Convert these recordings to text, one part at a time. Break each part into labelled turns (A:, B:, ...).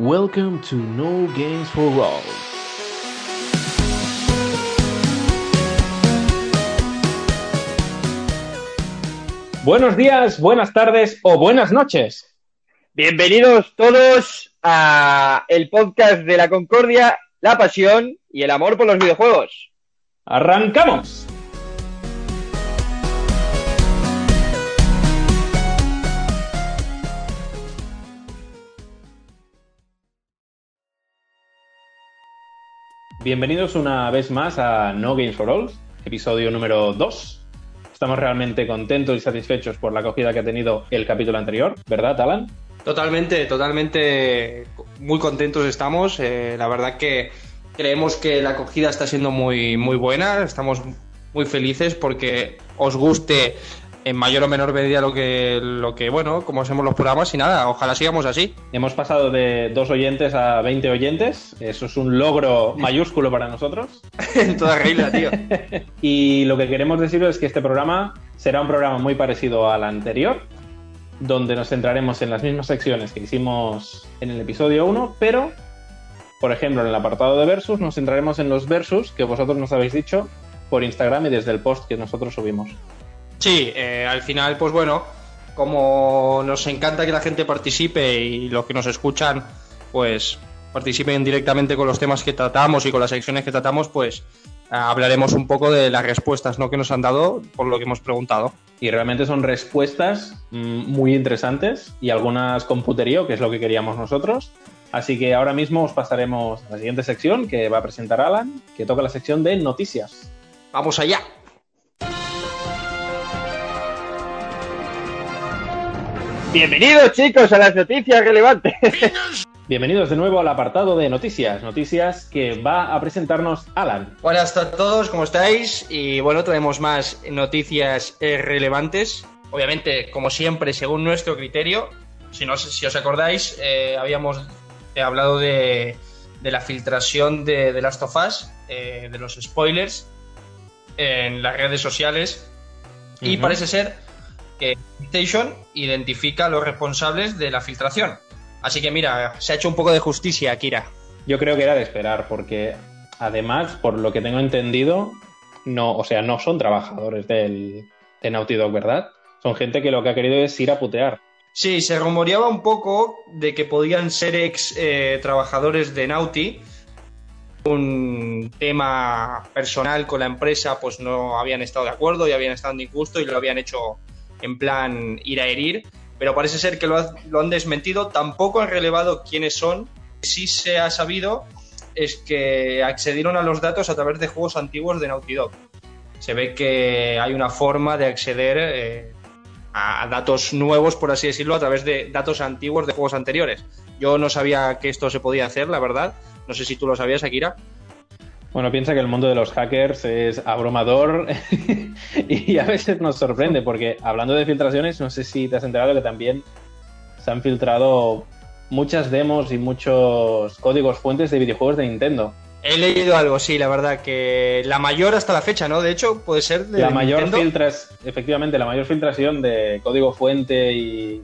A: Welcome to No Games for All. Buenos días, buenas tardes o buenas noches.
B: Bienvenidos todos a el podcast de la Concordia, la pasión y el amor por los videojuegos.
A: ¡Arrancamos! Bienvenidos una vez más a No Games for All, episodio número 2. Estamos realmente contentos y satisfechos por la acogida que ha tenido el capítulo anterior, ¿verdad, Alan?
C: Totalmente, totalmente muy contentos estamos. Eh, la verdad que creemos que la acogida está siendo muy, muy buena. Estamos muy felices porque os guste en mayor o menor medida lo que, lo que, bueno, como hacemos los programas y nada, ojalá sigamos así.
A: Hemos pasado de dos oyentes a 20 oyentes, eso es un logro mayúsculo para nosotros.
C: en toda regla, tío.
A: y lo que queremos deciros es que este programa será un programa muy parecido al anterior, donde nos centraremos en las mismas secciones que hicimos en el episodio 1, pero, por ejemplo, en el apartado de versus nos centraremos en los versus que vosotros nos habéis dicho por Instagram y desde el post que nosotros subimos.
C: Sí, eh, al final, pues bueno, como nos encanta que la gente participe y los que nos escuchan, pues participen directamente con los temas que tratamos y con las secciones que tratamos, pues hablaremos un poco de las respuestas ¿no? que nos han dado por lo que hemos preguntado.
A: Y realmente son respuestas mm, muy interesantes y algunas con puterío, que es lo que queríamos nosotros. Así que ahora mismo os pasaremos a la siguiente sección que va a presentar Alan, que toca la sección de noticias.
C: ¡Vamos allá!
B: Bienvenidos chicos a las noticias relevantes.
A: Bienvenidos de nuevo al apartado de noticias, noticias que va a presentarnos Alan.
C: Buenas a todos, ¿cómo estáis? Y bueno, tenemos más noticias eh, relevantes. Obviamente, como siempre, según nuestro criterio. Si, no, si os acordáis, eh, habíamos eh, hablado de, la filtración de, The Last of Us, de los spoilers en las redes sociales. Y parece ser que PlayStation identifica a los responsables de la filtración. Así que mira, se ha hecho un poco de justicia, Kira.
A: Yo creo que era de esperar, porque además, por lo que tengo entendido, no, o sea, no son trabajadores del, de Naughty Dog, ¿verdad? Son gente que lo que ha querido es ir a putear.
C: Sí, se rumoreaba un poco de que podían ser ex eh, trabajadores de Naughty. Un tema personal con la empresa, pues no habían estado de acuerdo y habían estado en disgusto y lo habían hecho en plan ir a herir, pero parece ser que lo, han desmentido. Tampoco han relevado quiénes son. Sí se ha sabido es que accedieron a los datos a través de juegos antiguos de Naughty Dog. Se ve que hay una forma de acceder eh, a datos nuevos, por así decirlo, a través de datos antiguos de juegos anteriores. Yo no sabía que esto se podía hacer, la verdad. No sé si tú lo sabías, Akira.
A: Bueno, piensa que el mundo de los hackers es abrumador y a veces nos sorprende porque hablando de filtraciones, no sé si te has enterado que también se han filtrado muchas demos y muchos códigos fuentes de videojuegos de Nintendo.
C: He leído algo, sí, la verdad, que la mayor hasta la fecha, ¿no? De hecho, puede ser de
A: La mayor filtras, efectivamente, la mayor filtración de código fuente y,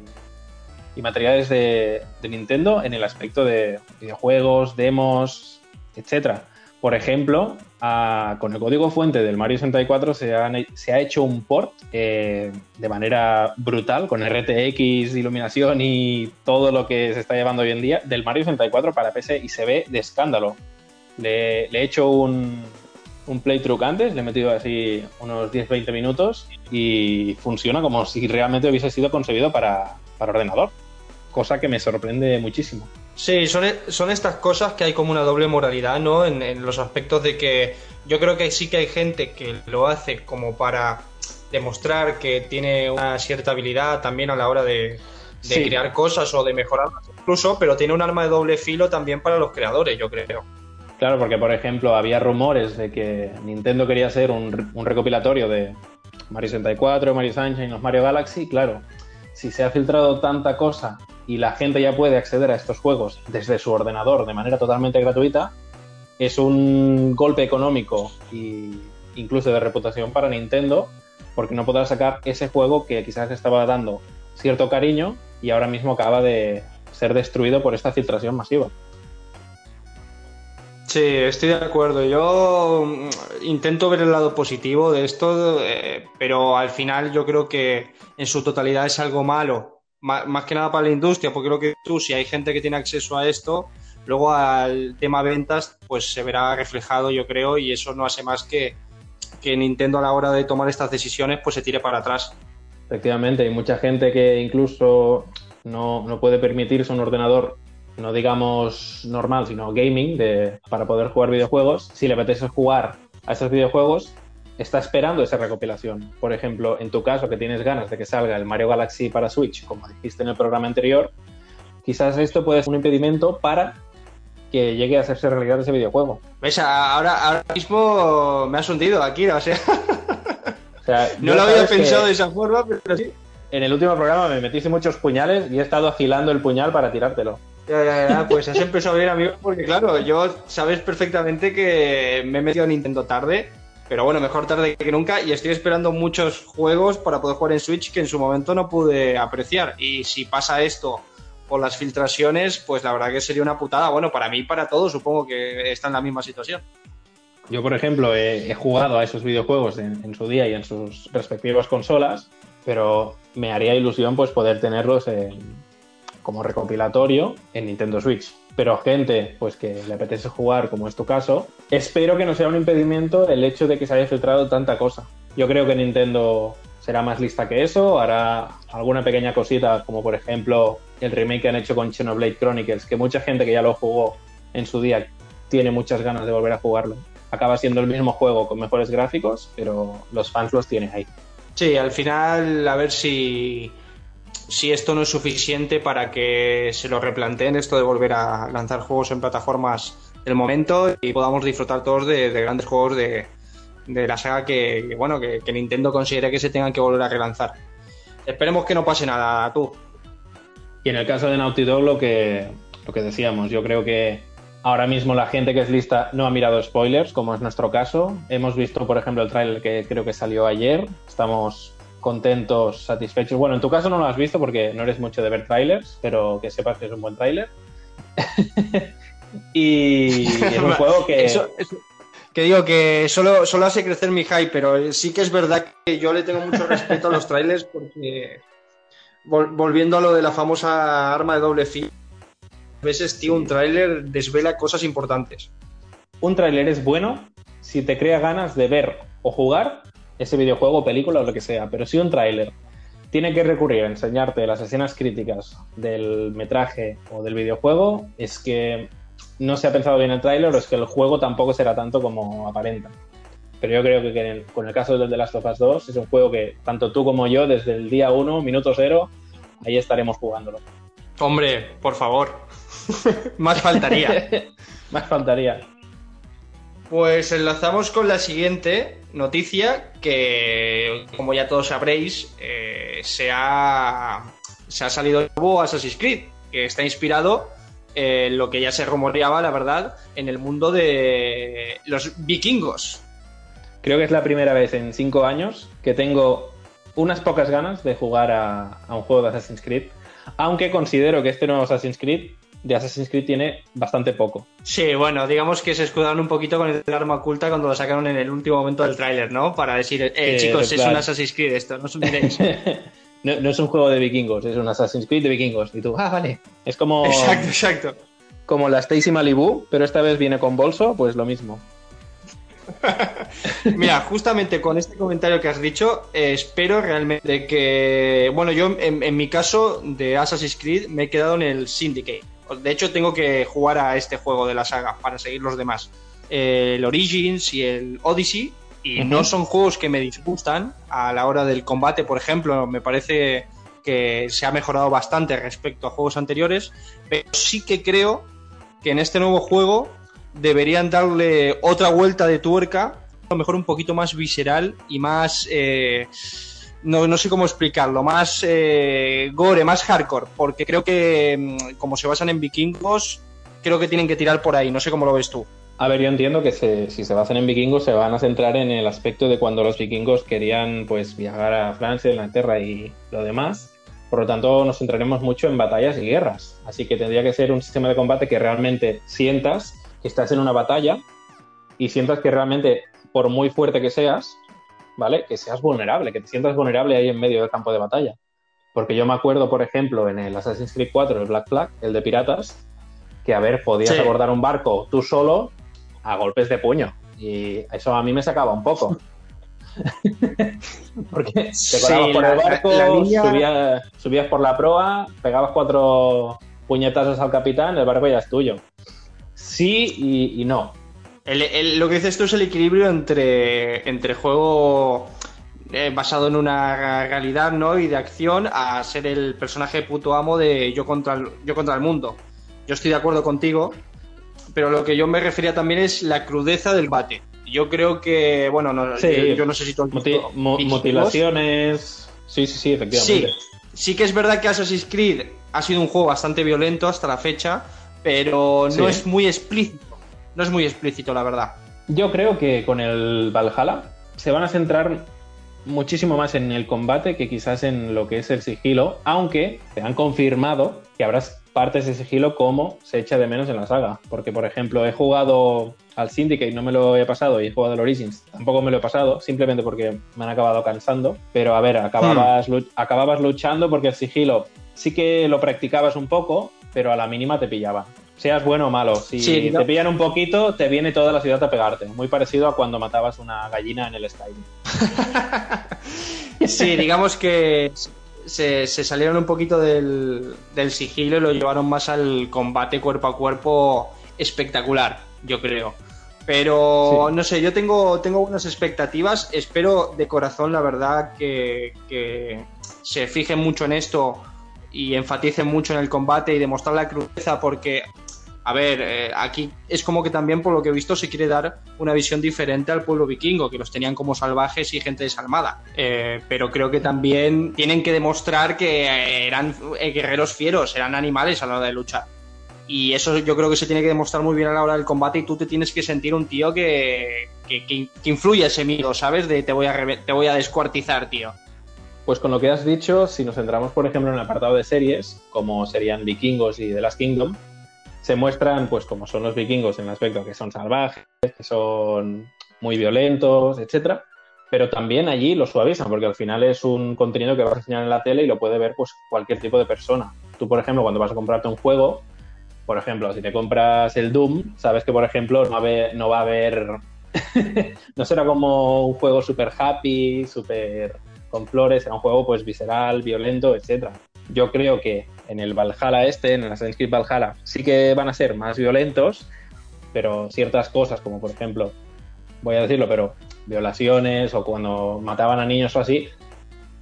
A: y materiales de, de Nintendo en el aspecto de videojuegos, demos, etcétera. Por ejemplo, con el código fuente del Mario 64 se, se ha hecho un port eh, de manera brutal, con RTX, iluminación y todo lo que se está llevando hoy en día, del Mario 64 para PC y se ve de escándalo. Le, he hecho un, un playthrough antes, le he metido así unos 10-20 minutos y funciona como si realmente hubiese sido concebido para ordenador, cosa que me sorprende muchísimo.
C: Sí, son, son estas cosas que hay como una doble moralidad, ¿no? En, los aspectos de que yo creo que sí que hay gente que lo hace como para demostrar que tiene una cierta habilidad también a la hora de, crear cosas o de mejorarlas incluso, pero tiene un arma de doble filo también para los creadores, yo creo.
A: Claro, porque por ejemplo había rumores de que Nintendo quería hacer un, un recopilatorio de Mario 64, Mario Sunshine, los Mario Galaxy, claro, si se ha filtrado tanta cosa y la gente ya puede acceder a estos juegos desde su ordenador de manera totalmente gratuita, es un golpe económico e incluso de reputación para Nintendo, porque no podrá sacar ese juego que quizás estaba dando cierto cariño y ahora mismo acaba de ser destruido por esta filtración masiva.
C: Sí, estoy de acuerdo. Yo mm, intento ver el lado positivo de esto, eh, pero al final yo creo que en su totalidad es algo malo. Más, que nada para la industria, porque creo que tú, si hay gente que tiene acceso a esto, luego al tema ventas, pues se verá reflejado, yo creo, y eso no hace más que, que Nintendo a la hora de tomar estas decisiones, pues se tire para atrás.
A: Efectivamente, hay mucha gente que incluso no, no puede permitirse un ordenador no digamos normal, sino gaming, de, para poder jugar videojuegos, si le apetece jugar a esos videojuegos, está esperando esa recopilación. Por ejemplo, en tu caso, que tienes ganas de que salga el Mario Galaxy para Switch, como dijiste en el programa anterior, quizás esto puede ser un impedimento para que llegue a hacerse realidad ese videojuego.
C: ¿Ves? Ahora, ahora mismo me has hundido aquí, o sea... no lo había pensado de esa forma, pero sí.
A: En el último programa me metiste muchos puñales y he estado agilando el puñal para tirártelo.
C: Ya, ya, ya, pues has empezado bien, amigo, porque claro, yo sabes perfectamente que me he metido a Nintendo tarde, pero bueno, mejor tarde que nunca, y estoy esperando muchos juegos para poder jugar en Switch que en su momento no pude apreciar. Y si pasa esto por las filtraciones, pues la verdad que sería una putada. Bueno, para mí y para todos, supongo que está en la misma situación.
A: Yo, por ejemplo, he, jugado a esos videojuegos en, su día y en sus respectivas consolas, pero me haría ilusión pues poder tenerlos en, como recopilatorio en Nintendo Switch. Pero gente pues que le apetece jugar, como es tu caso, espero que no sea un impedimento el hecho de que se haya filtrado tanta cosa. Yo creo que Nintendo será más lista que eso, hará alguna pequeña cosita, como por ejemplo el remake que han hecho con Xenoblade Chronicles, que mucha gente que ya lo jugó en su día tiene muchas ganas de volver a jugarlo. Acaba siendo el mismo juego con mejores gráficos, pero los fans los tienen ahí.
C: Sí, al final a ver si si esto no es suficiente para que se lo replanteen esto de volver a lanzar juegos en plataformas del momento y podamos disfrutar todos de, grandes juegos de, la saga que, bueno que, Nintendo considere que se tengan que volver a relanzar. Esperemos que no pase nada, tú.
A: Y en el caso de Naughty Dog lo que, lo que decíamos, yo creo que ahora mismo la gente que es lista no ha mirado spoilers, como es nuestro caso. Hemos visto, por ejemplo, el trailer que creo que salió ayer. Estamos contentos, satisfechos. Bueno, en tu caso no lo has visto porque no eres mucho de ver trailers, pero que sepas que es un buen trailer. y es un juego que...
C: que digo que solo, solo hace crecer mi hype, pero sí que es verdad que yo le tengo mucho respeto a los trailers porque volviendo a lo de la famosa arma de doble filo, a veces, tío, un trailer desvela cosas importantes.
A: Un trailer es bueno si te crea ganas de ver o jugar ese videojuego, película o lo que sea, pero si un tráiler tiene que recurrir a enseñarte las escenas críticas del metraje o del videojuego, es que no se ha pensado bien el tráiler o es que el juego tampoco será tanto como aparenta. Pero yo creo que con el caso del The Last of Us 2 es un juego que tanto tú como yo desde el día 1, minuto 0, ahí estaremos jugándolo.
C: Hombre, por favor. Más faltaría.
A: Más faltaría.
C: Pues enlazamos con la siguiente noticia que, como ya todos sabréis, eh, se, ha, se ha salido de nuevo Assassin's Creed, que está inspirado en lo que ya se rumoreaba, la verdad, en el mundo de los vikingos.
A: Creo que es la primera vez en cinco años que tengo unas pocas ganas de jugar a, a un juego de Assassin's Creed, aunque considero que este nuevo Assassin's Creed de Assassin's Creed tiene bastante poco.
C: Sí, bueno, digamos que se escudaron un poquito con el arma oculta cuando lo sacaron en el último momento del tráiler, ¿no? Para decir, eh, chicos, es un Assassin's Creed esto, no os olvidéis.
A: no, no, es un juego de vikingos, es un Assassin's Creed de vikingos. Y tú, ah, vale. Es como.
C: Exacto, exacto.
A: Como la Stacy Malibu, pero esta vez viene con bolso, pues lo mismo.
C: Mira, justamente con este comentario que has dicho, eh, espero realmente que. Bueno, yo en, en, mi caso de Assassin's Creed me he quedado en el Syndicate. De hecho, tengo que jugar a este juego de la saga para seguir los demás. el Origins y el Odyssey. Y no son juegos que me disgustan a la hora del combate, por ejemplo. Me parece que se ha mejorado bastante respecto a juegos anteriores. Pero sí que creo que en este nuevo juego deberían darle otra vuelta de tuerca. A lo mejor un poquito más visceral y más. Eh, no, sé cómo explicarlo, más eh, gore, más hardcore, porque creo que mm, como se basan en vikingos, creo que tienen que tirar por ahí, no sé cómo lo ves tú.
A: A ver, yo entiendo que si se basan en vikingos se van a centrar en el aspecto de cuando los vikingos querían pues viajar a Francia, Inglaterra y lo demás. Por lo tanto, nos centraremos mucho en batallas y guerras. Así que tendría que ser un sistema de combate que realmente sientas que estás en una batalla y sientas que realmente, por muy fuerte que seas, ¿vale? Que seas vulnerable, que te sientas vulnerable ahí en medio del campo de batalla. Porque yo me acuerdo, por ejemplo, en el Assassin's Creed 4, el Black Flag, el de piratas, que a ver, podías
C: Sí.
A: abordar un barco tú solo a golpes de puño. Y eso a mí me sacaba un poco. Porque te
C: Sí,
A: por
C: la-
A: el barco,
C: la línea-
A: subías, subías por la proa, pegabas cuatro puñetazos al capitán, el barco ya es tuyo. Sí y, y no.
C: El- el- lo que dices tú es el equilibrio entre, entre juego eh, basado en una realidad ¿no? y de acción a ser el personaje puto amo de yo contra el, yo contra el mundo. Yo estoy de acuerdo contigo, pero lo que yo me refería también es la crudeza del bate. Yo creo que, bueno, no,
A: Sí.
C: yo, yo no sé si tú has visto
A: mutilaciones. Sí, sí, sí, efectivamente.
C: Sí, sí que es verdad que Assassin's Creed ha sido un juego bastante violento hasta la fecha, pero no
A: Sí.
C: es muy explícito. No es muy explícito, la verdad.
A: Yo creo que con el Valhalla se van a centrar muchísimo más en el combate que quizás en lo que es el sigilo, aunque te han confirmado que habrá partes de sigilo como se echa de menos en la saga. Porque, por ejemplo, he jugado al Syndicate, no me lo he pasado, y he jugado al Origins, tampoco me lo he pasado, simplemente porque me han acabado cansando. Pero a ver, acababas, lu- acababas luchando porque el sigilo sí que lo practicabas un poco, pero a la mínima te pillaban. Seas bueno o malo, si
C: Sí,
A: te pillan un poquito, te viene toda la ciudad a pegarte. Muy parecido a cuando matabas una gallina en el Skyrim.
C: Sí, digamos que se, se salieron un poquito del, del sigilo y lo llevaron más al combate cuerpo a cuerpo espectacular, yo creo. Pero
A: Sí.
C: no sé, yo tengo, tengo unas expectativas. Espero de corazón, la verdad, que, que se fijen mucho en esto y enfaticen mucho en el combate y demostrar la crudeza, porque, a ver, eh, aquí es como que también, por lo que he visto, se quiere dar una visión diferente al pueblo vikingo, que los tenían como salvajes y gente desalmada. Eh, pero creo que también tienen que demostrar que eh, eran eh, guerreros fieros, eran animales a la hora de luchar. Y eso yo creo que se tiene que demostrar muy bien a la hora del combate y tú te tienes que sentir un tío que, que, que- influye ese miedo, ¿sabes? De te voy, a te voy a descuartizar, tío.
A: Pues con lo que has dicho, si nos centramos, por ejemplo, en el apartado de series, como serían Vikingos y The Last Kingdom, se muestran, pues, como son los vikingos en el aspecto que son salvajes, que son muy violentos, etcétera. Pero también allí lo suavizan, porque al final es un contenido que vas a enseñar en la tele y lo puede ver pues cualquier tipo de persona. Tú, por ejemplo, cuando vas a comprarte un juego, por ejemplo, si te compras el Doom, sabes que, por ejemplo, no va a haber, no, va a haber no será como un juego super happy, super con flores, será un juego pues visceral, violento, etcétera. Yo creo que en el Valhalla este, en el Assassin's Creed Valhalla, sí que van a ser más violentos, pero ciertas cosas, como por ejemplo, voy a decirlo, pero violaciones o cuando mataban a niños o así,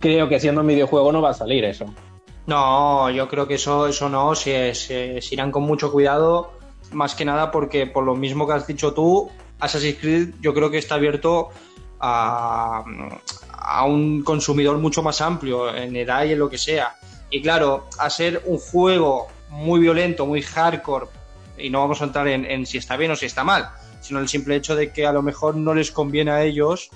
A: creo que siendo un videojuego no va a salir eso.
C: No, yo creo que eso, eso no, se, se- se irán con mucho cuidado, más que nada porque por lo mismo que has dicho tú, Assassin's Creed yo creo que está abierto a, a un consumidor mucho más amplio en edad y en lo que sea. Y claro, a ser un juego muy violento, muy hardcore, y no vamos a entrar en, en si está bien o si está mal, sino el simple hecho de que a lo mejor no les conviene a ellos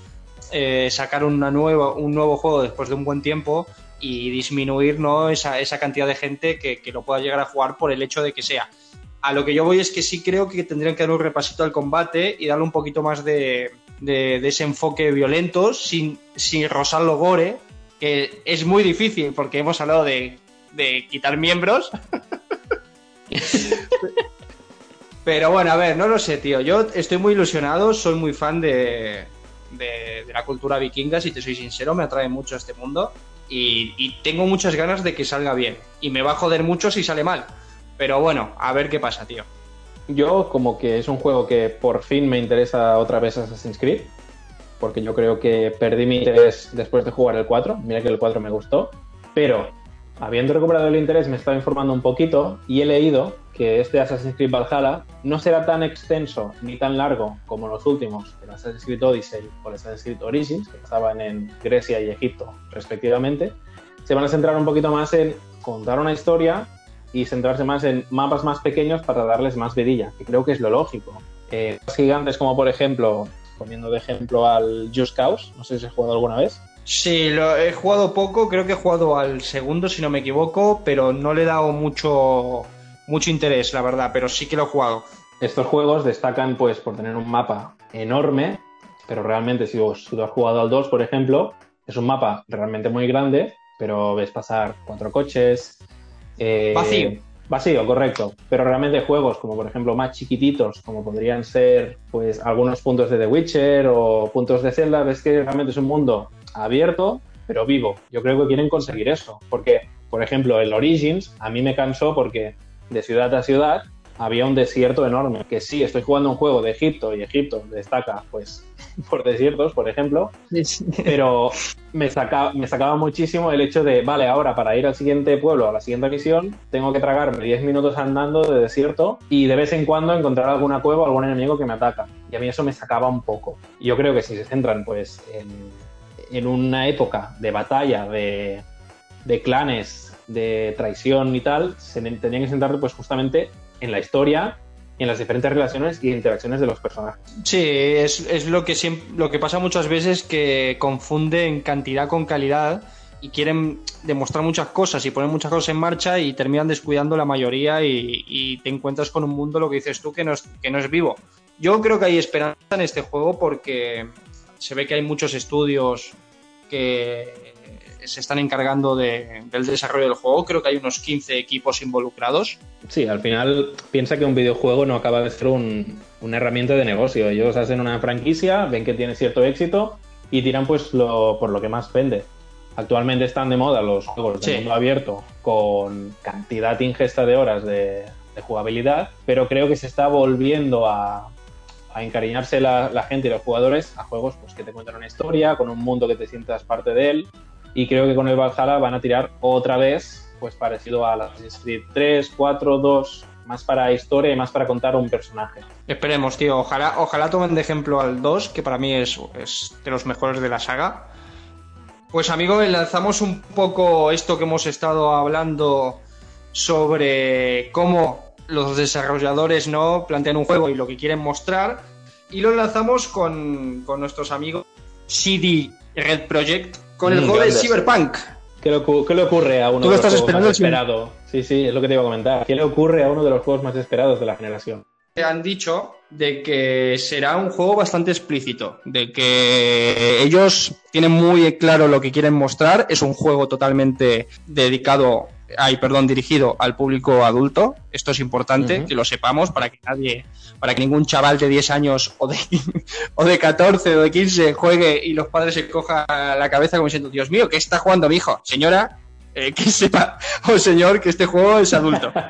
C: eh, sacar una nueva, un nuevo juego después de un buen tiempo y disminuir ¿no? esa, esa cantidad de gente que, que lo pueda llegar a jugar por el hecho de que sea. A lo que yo voy es que sí creo que tendrían que dar un repasito al combate y darle un poquito más de, de- ese enfoque violento sin, sin gore, que es muy difícil porque hemos hablado de, de quitar miembros. Pero bueno, a ver, no lo sé, tío. Yo estoy muy ilusionado, soy muy fan de, de- de la cultura vikinga, si te soy sincero, me atrae mucho este mundo. Y, y tengo muchas ganas de que salga bien. Y me va a joder mucho si sale mal. Pero bueno, a ver qué pasa, tío.
A: Yo como que es un juego que por fin me interesa otra vez Assassin's Creed, porque yo creo que perdí mi interés después de jugar el 4, mira que el 4 me gustó, pero habiendo recuperado el interés me estaba informando un poquito y he leído que este Assassin's Creed Valhalla no será tan extenso ni tan largo como los últimos, el Assassin's Creed Odyssey o el Assassin's Creed Origins, que estaban en Grecia y Egipto respectivamente, se van a centrar un poquito más en contar una historia y centrarse más en mapas más pequeños para darles más vidilla, que creo que es lo lógico. Eh, gigantes como por ejemplo, poniendo de ejemplo al Just Cause, no sé si has jugado alguna vez.
C: Sí, lo he jugado poco, creo que he jugado al segundo, si no me equivoco, pero no le he dado mucho, mucho interés, la verdad, pero sí que lo he jugado.
A: Estos juegos destacan pues por tener un mapa enorme, pero realmente si, vos, si tú has jugado al 2, por ejemplo, es un mapa realmente muy grande, pero ves pasar cuatro coches. eh,
C: Vacío.
A: Vacío, correcto. Pero realmente juegos como por ejemplo más chiquititos, como podrían ser pues algunos puntos de The Witcher o puntos de Zelda, ves que realmente es un mundo abierto, pero vivo. Yo creo que quieren conseguir eso. Porque, por ejemplo, el Origins a mí me cansó porque de ciudad a ciudad había un desierto enorme. Que sí, estoy jugando un juego de Egipto y Egipto destaca pues por desiertos, por ejemplo, pero me, saca, me sacaba muchísimo el hecho de, vale, ahora para ir al siguiente pueblo, a la siguiente misión, tengo que tragarme 10 minutos andando de desierto y de vez en cuando encontrar alguna cueva o algún enemigo que me ataca. Y a mí eso me sacaba un poco. Y yo creo que si se centran pues en, en una época de batalla, de, de clanes, de traición y tal, se tendrían que centrar pues justamente en la historia y en las diferentes relaciones y interacciones de los personajes.
C: Sí, es, es lo, que siempre, lo que pasa muchas veces que confunden cantidad con calidad y quieren demostrar muchas cosas y poner muchas cosas en marcha y terminan descuidando la mayoría y, y te encuentras con un mundo, lo que dices tú, que no, es, que no es vivo. Yo creo que hay esperanza en este juego porque se ve que hay muchos estudios que se están encargando de, del desarrollo del juego. Creo que hay unos 15 equipos involucrados.
A: Sí, al final piensa que un videojuego no acaba de ser un, una herramienta de negocio. Ellos hacen una franquicia, ven que tiene cierto éxito y tiran pues lo, por lo que más vende. Actualmente están de moda los juegos de
C: Sí.
A: mundo abierto con cantidad ingesta de horas de, de jugabilidad, pero creo que se está volviendo a, a encariñarse la, la gente y los jugadores a juegos pues, que te cuentan una historia, con un mundo que te sientas parte de él. Y creo que con el Valhalla van a tirar otra vez, pues parecido a Assassin's Creed 3, 4, 2, más para historia y más para contar un personaje.
C: Esperemos, tío. Ojalá, ojalá tomen de ejemplo al 2, que para mí es, es de los mejores de la saga. Pues amigo, lanzamos un poco esto que hemos estado hablando sobre cómo los desarrolladores no plantean un juego y lo que quieren mostrar. Y lo lanzamos con, con nuestros amigos CD Red Project, con el
A: Mm,
C: juego de. Cyberpunk.
A: ¿Qué le, qué le ocurre a uno
C: ¿Tú
A: de
C: lo
A: los
C: estás
A: juegos más
C: esperando,
A: esperados? Sí, sí, es lo que te iba a comentar. ¿Qué le ocurre a uno de los juegos más esperados de la generación?
C: han dicho de que será un juego bastante explícito, de que ellos tienen muy claro lo que quieren mostrar, es un juego totalmente dedicado, ay, perdón, dirigido al público adulto. Esto es importante que lo sepamos para que nadie, para que ningún chaval de 10 años o de, o de 14 o de 15 juegue y los padres se cojan la cabeza como diciendo, Dios mío, ¿qué está jugando mi hijo? Señora, eh, que sepa, o señor, que este juego es adulto.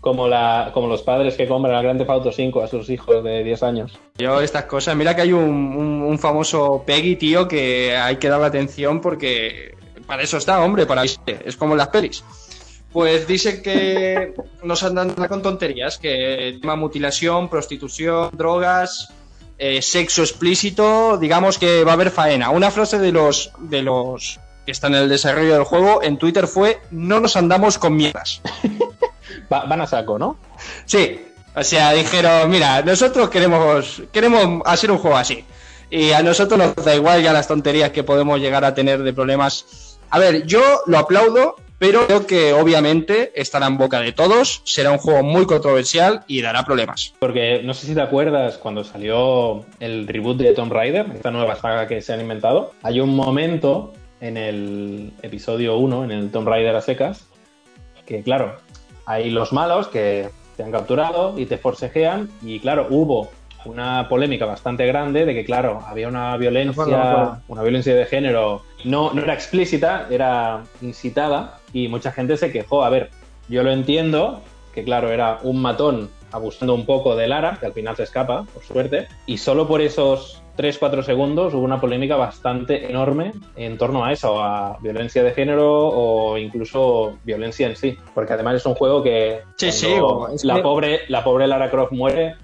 A: Como, la, como los padres que compran el Grand Theft Auto 5 a sus hijos de 10 años.
C: Yo estas cosas, mira que hay un, un- un famoso Peggy, tío, que hay que darle atención porque para eso está, hombre, para es como las pelis. Pues dice que nos andan con tonterías, que tema mutilación, prostitución, drogas, eh, sexo explícito, digamos que va a haber faena. Una frase de los de los que están en el desarrollo del juego en Twitter fue no nos andamos con mierdas.
A: Va- van a saco, ¿no?
C: Sí, o sea, dijeron, mira, nosotros queremos, queremos hacer un juego así. Y a nosotros nos da igual ya las tonterías que podemos llegar a tener de problemas. A ver, yo lo aplaudo, pero creo que obviamente estará en boca de todos, será un juego muy controversial y dará problemas.
A: Porque no sé si te acuerdas cuando salió el reboot de Tomb Raider, esta nueva saga que se han inventado. Hay un momento en el episodio 1, en el Tomb Raider a secas, que claro, hay los malos que te han capturado y te forcejean y claro, hubo una polémica bastante grande de que claro, había una violencia, una violencia de género, no, no era explícita, era incitada y mucha gente se quejó. A ver, yo lo entiendo, que claro, era un matón abusando un poco de Lara, que al final se escapa, por suerte, y solo por esos 3-4 segundos hubo una polémica bastante enorme en torno a eso, a violencia de género o incluso violencia en sí, porque además es un juego que
C: Sí, sí,
A: la,
C: que-
A: pobre, la pobre Lara Croft muere,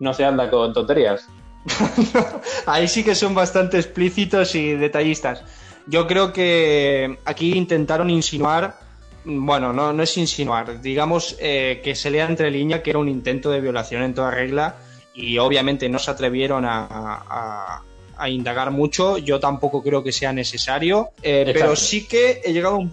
A: no se anda con tonterías.
C: Ahí sí que son bastante explícitos y detallistas. Yo creo que aquí intentaron insinuar, bueno, no, no es insinuar, digamos eh, que se lea entre línea que era un intento de violación en toda regla y obviamente no se atrevieron a, a- a indagar mucho. Yo tampoco creo que sea necesario, eh, pero sí que he llegado a un,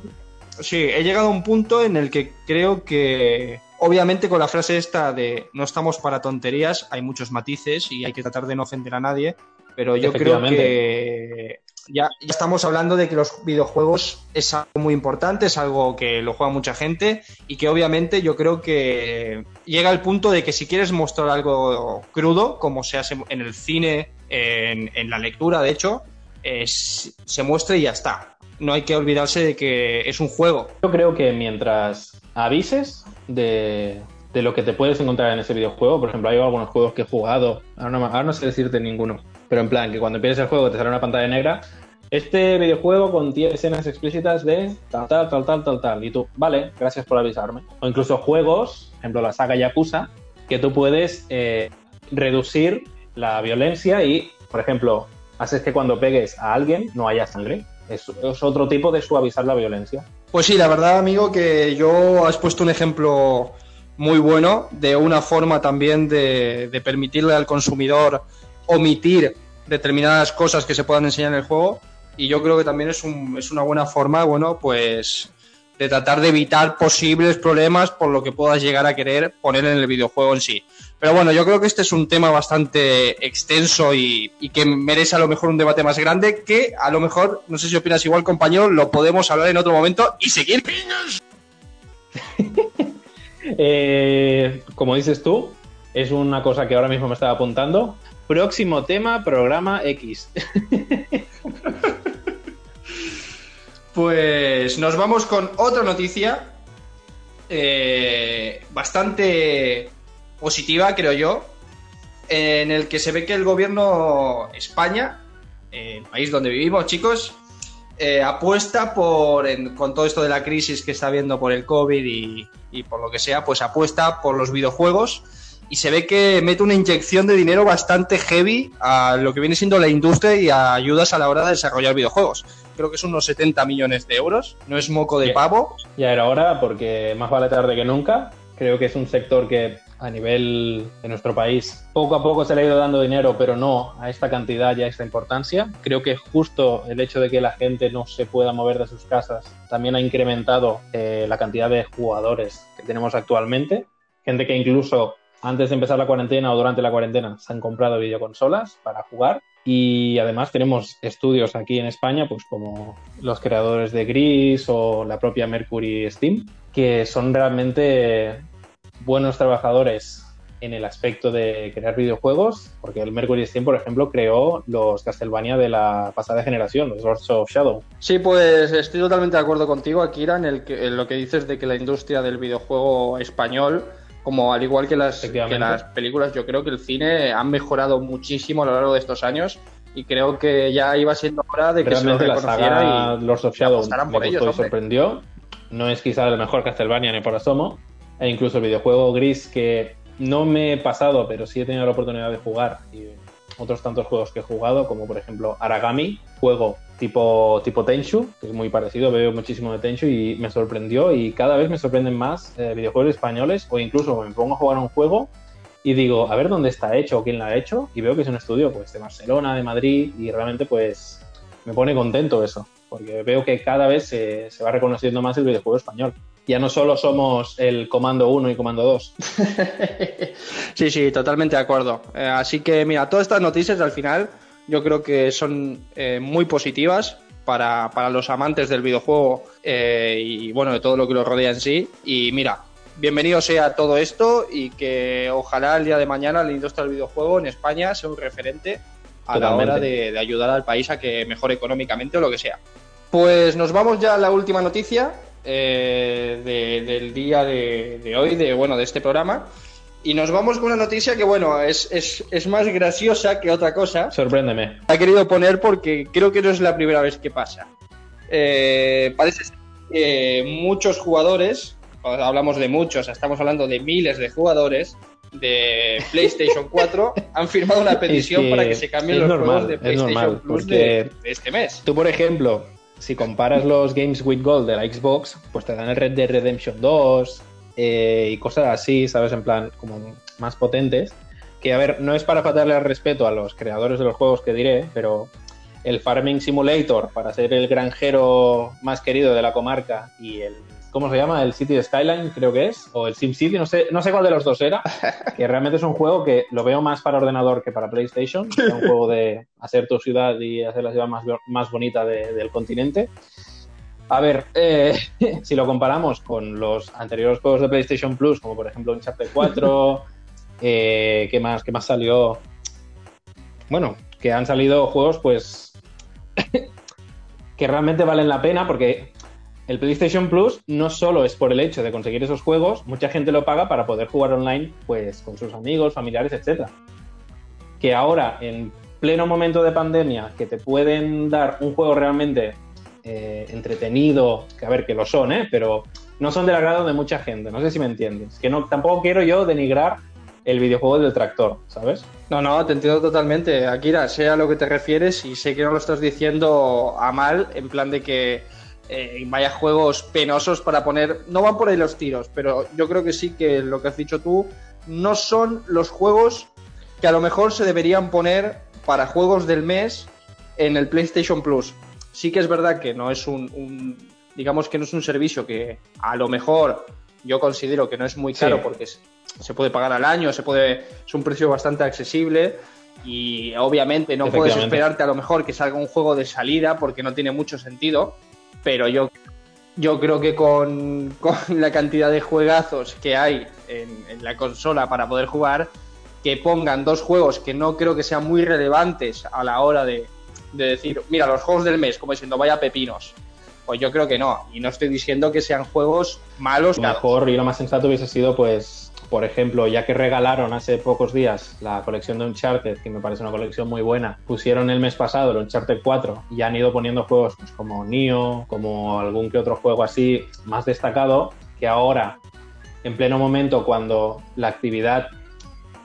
C: sí, he llegado a un punto en el que creo que Obviamente con la frase esta de no estamos para tonterías hay muchos matices y hay que tratar de no ofender a nadie, pero yo creo que ya, estamos hablando de que los videojuegos es algo muy importante, es algo que lo juega mucha gente y que obviamente yo creo que llega al punto de que si quieres mostrar algo crudo, como se hace en el cine, en, la lectura, de hecho, se muestre y ya está. No hay que olvidarse de que es un juego.
A: Yo creo que mientras avises de, lo que te puedes encontrar en ese videojuego, por ejemplo, hay algunos juegos que he jugado, ahora no, ahora no sé decirte ninguno, pero en plan, que cuando empieces el juego te sale una pantalla negra. Este videojuego contiene escenas explícitas de tal, tal, tal, tal, tal, tal. Y tú, vale, gracias por avisarme. O incluso juegos, por ejemplo, la saga Yakuza, que tú puedes eh, reducir la violencia y, por ejemplo, haces que cuando pegues a alguien no haya sangre. Es, es, otro tipo de suavizar la violencia.
C: Pues sí, la verdad, amigo, que yo has puesto un ejemplo muy bueno de una forma también de, de permitirle al consumidor omitir determinadas cosas que se puedan enseñar en el juego y yo creo que también es, un, es una buena forma, bueno, pues de tratar de evitar posibles problemas por lo que puedas llegar a querer poner en el videojuego en sí. Pero bueno, yo creo que este es un tema bastante extenso y, y, que merece a lo mejor un debate más grande que a lo mejor, no sé si opinas igual compañero, lo podemos hablar en otro momento y seguir.
A: eh, como dices tú, es una cosa que ahora mismo me estaba apuntando. Próximo tema, programa X.
C: pues nos vamos con otra noticia eh, bastante positiva, creo yo, en el que se ve que el gobierno España, el país donde vivimos, chicos, eh, apuesta por, con todo esto de la crisis que está habiendo por el COVID y, y por lo que sea, pues apuesta por los videojuegos y se ve que mete una inyección de dinero bastante heavy a lo que viene siendo la industria y a ayudas a la hora de desarrollar videojuegos. Creo que son unos 70 millones de euros, no es moco de pavo.
A: Ya era hora, porque más vale tarde que nunca. Creo que es un sector que a nivel de nuestro país poco a poco se le ha ido dando dinero, pero no a esta cantidad y a esta importancia. Creo que justo el hecho de que la gente no se pueda mover de sus casas también ha incrementado eh, la cantidad de jugadores que tenemos actualmente. Gente que incluso antes de empezar la cuarentena o durante la cuarentena se han comprado videoconsolas para jugar y además tenemos estudios aquí en España, pues como los creadores de Gris o la propia Mercury Steam, que son realmente buenos trabajadores en el aspecto de crear videojuegos, porque el Mercury Steam, por ejemplo, creó los Castlevania de la pasada generación, los Lords of Shadow.
C: Sí, pues estoy totalmente de acuerdo contigo, Akira, en, el que, en lo que dices de que la industria del videojuego español como al igual que las, que las películas, yo creo que el cine ha mejorado muchísimo a lo largo de estos años y creo que ya iba siendo hora de que se lo reconociera
A: la saga y Lords of Shadow me gustó y sorprendió. No es quizá el mejor Castlevania ni por asomo, e incluso el videojuego Gris que no me he pasado, pero sí he tenido la oportunidad de jugar y otros tantos juegos que he jugado, como por ejemplo Aragami, juego tipo, tipo Tenchu, que es muy parecido, veo muchísimo de Tenchu y me sorprendió y cada vez me sorprenden más eh, videojuegos españoles o incluso me pongo a jugar un juego y digo, a ver dónde está hecho o quién lo ha hecho y veo que es un estudio pues de Barcelona, de Madrid y realmente pues me pone contento eso, porque veo que cada vez se va reconociendo más el videojuego español. Ya no solo somos el Comando 1 y Comando 2.
C: sí, sí, totalmente de acuerdo. Eh, así que mira, todas estas noticias al final yo creo que son eh, muy positivas para, los amantes del videojuego eh, y bueno, de todo lo que lo rodea en sí. Y mira, bienvenido sea todo esto y que ojalá el día de mañana la industria del videojuego en España sea un referente a la hora de, ayudar al país a que mejore económicamente o lo que sea. Pues nos vamos ya a la última noticia eh, del día de, de, hoy, de bueno, de este programa. Y nos vamos con una noticia que, bueno, es, es, es, más graciosa que otra cosa.
A: Sorpréndeme.
C: La he querido poner porque creo que no es la primera vez que pasa. Eh, parece que muchos jugadores, hablamos de muchos, estamos hablando de miles de jugadores de PlayStation 4, han firmado una petición para que se cambien los juegos de PlayStation Plus de, este mes.
A: Tú, por ejemplo, si comparas los Games with Gold de la Xbox, pues te dan el Red Dead Redemption 2, eh, y cosas así, ¿sabes? En plan, como más potentes. que a ver, no es para faltarle al respeto a los creadores de los juegos que diré, pero el Farming Simulator para ser el granjero más querido de la comarca y el ¿cómo se llama? El City Skyline, creo que es, o el SimCity, no sé, no sé cuál de los dos era, que realmente es un juego que lo veo más para ordenador que para PlayStation, es un juego de hacer tu ciudad y hacer la ciudad más, más bonita del continente. A ver, eh, si lo comparamos con los anteriores juegos de PlayStation Plus, como por ejemplo Uncharted 4, eh, ¿qué, más, ¿qué más salió? Bueno, que han salido juegos pues que realmente valen la pena porque el PlayStation Plus no solo es por el hecho de conseguir esos juegos, mucha gente lo paga para poder jugar online pues con sus amigos, familiares, etc. Que ahora, en pleno momento de pandemia, que te pueden dar un juego realmente eh, entretenido, que a ver, que lo son, ¿eh? pero no son del agrado de mucha gente, no sé si me entiendes. Que no, tampoco quiero yo denigrar el videojuego del tractor, ¿sabes?
C: No, no, te entiendo totalmente. Akira, sé a lo que te refieres y sé que no lo estás diciendo a mal, en plan de que eh, vaya juegos penosos para poner. No van por ahí los tiros, pero yo creo que sí que lo que has dicho tú no son los juegos que a lo mejor se deberían poner para juegos del mes en el PlayStation Plus. Sí que es verdad que no es un, digamos que no es un servicio que a lo mejor yo considero que no es muy caro porque se puede pagar al año, se puede, es un precio bastante accesible y obviamente no puedes esperarte a lo mejor que salga un juego de salida porque no tiene mucho sentido pero yo, yo creo que con, la cantidad de juegazos que hay en, la consola para poder jugar, que pongan dos juegos que no creo que sean muy relevantes a la hora de, de decir, mira, los juegos del mes, como diciendo, vaya pepinos. Pues yo creo que no. Y no estoy diciendo que sean juegos malos.
A: Mejor y lo más sensato hubiese sido, pues, por ejemplo, ya que regalaron hace pocos días la colección de Uncharted, que me parece una colección muy buena, pusieron el mes pasado el Uncharted 4 y han ido poniendo juegos pues, como Nioh, como algún que otro juego así más destacado, que ahora, en pleno momento, cuando la actividad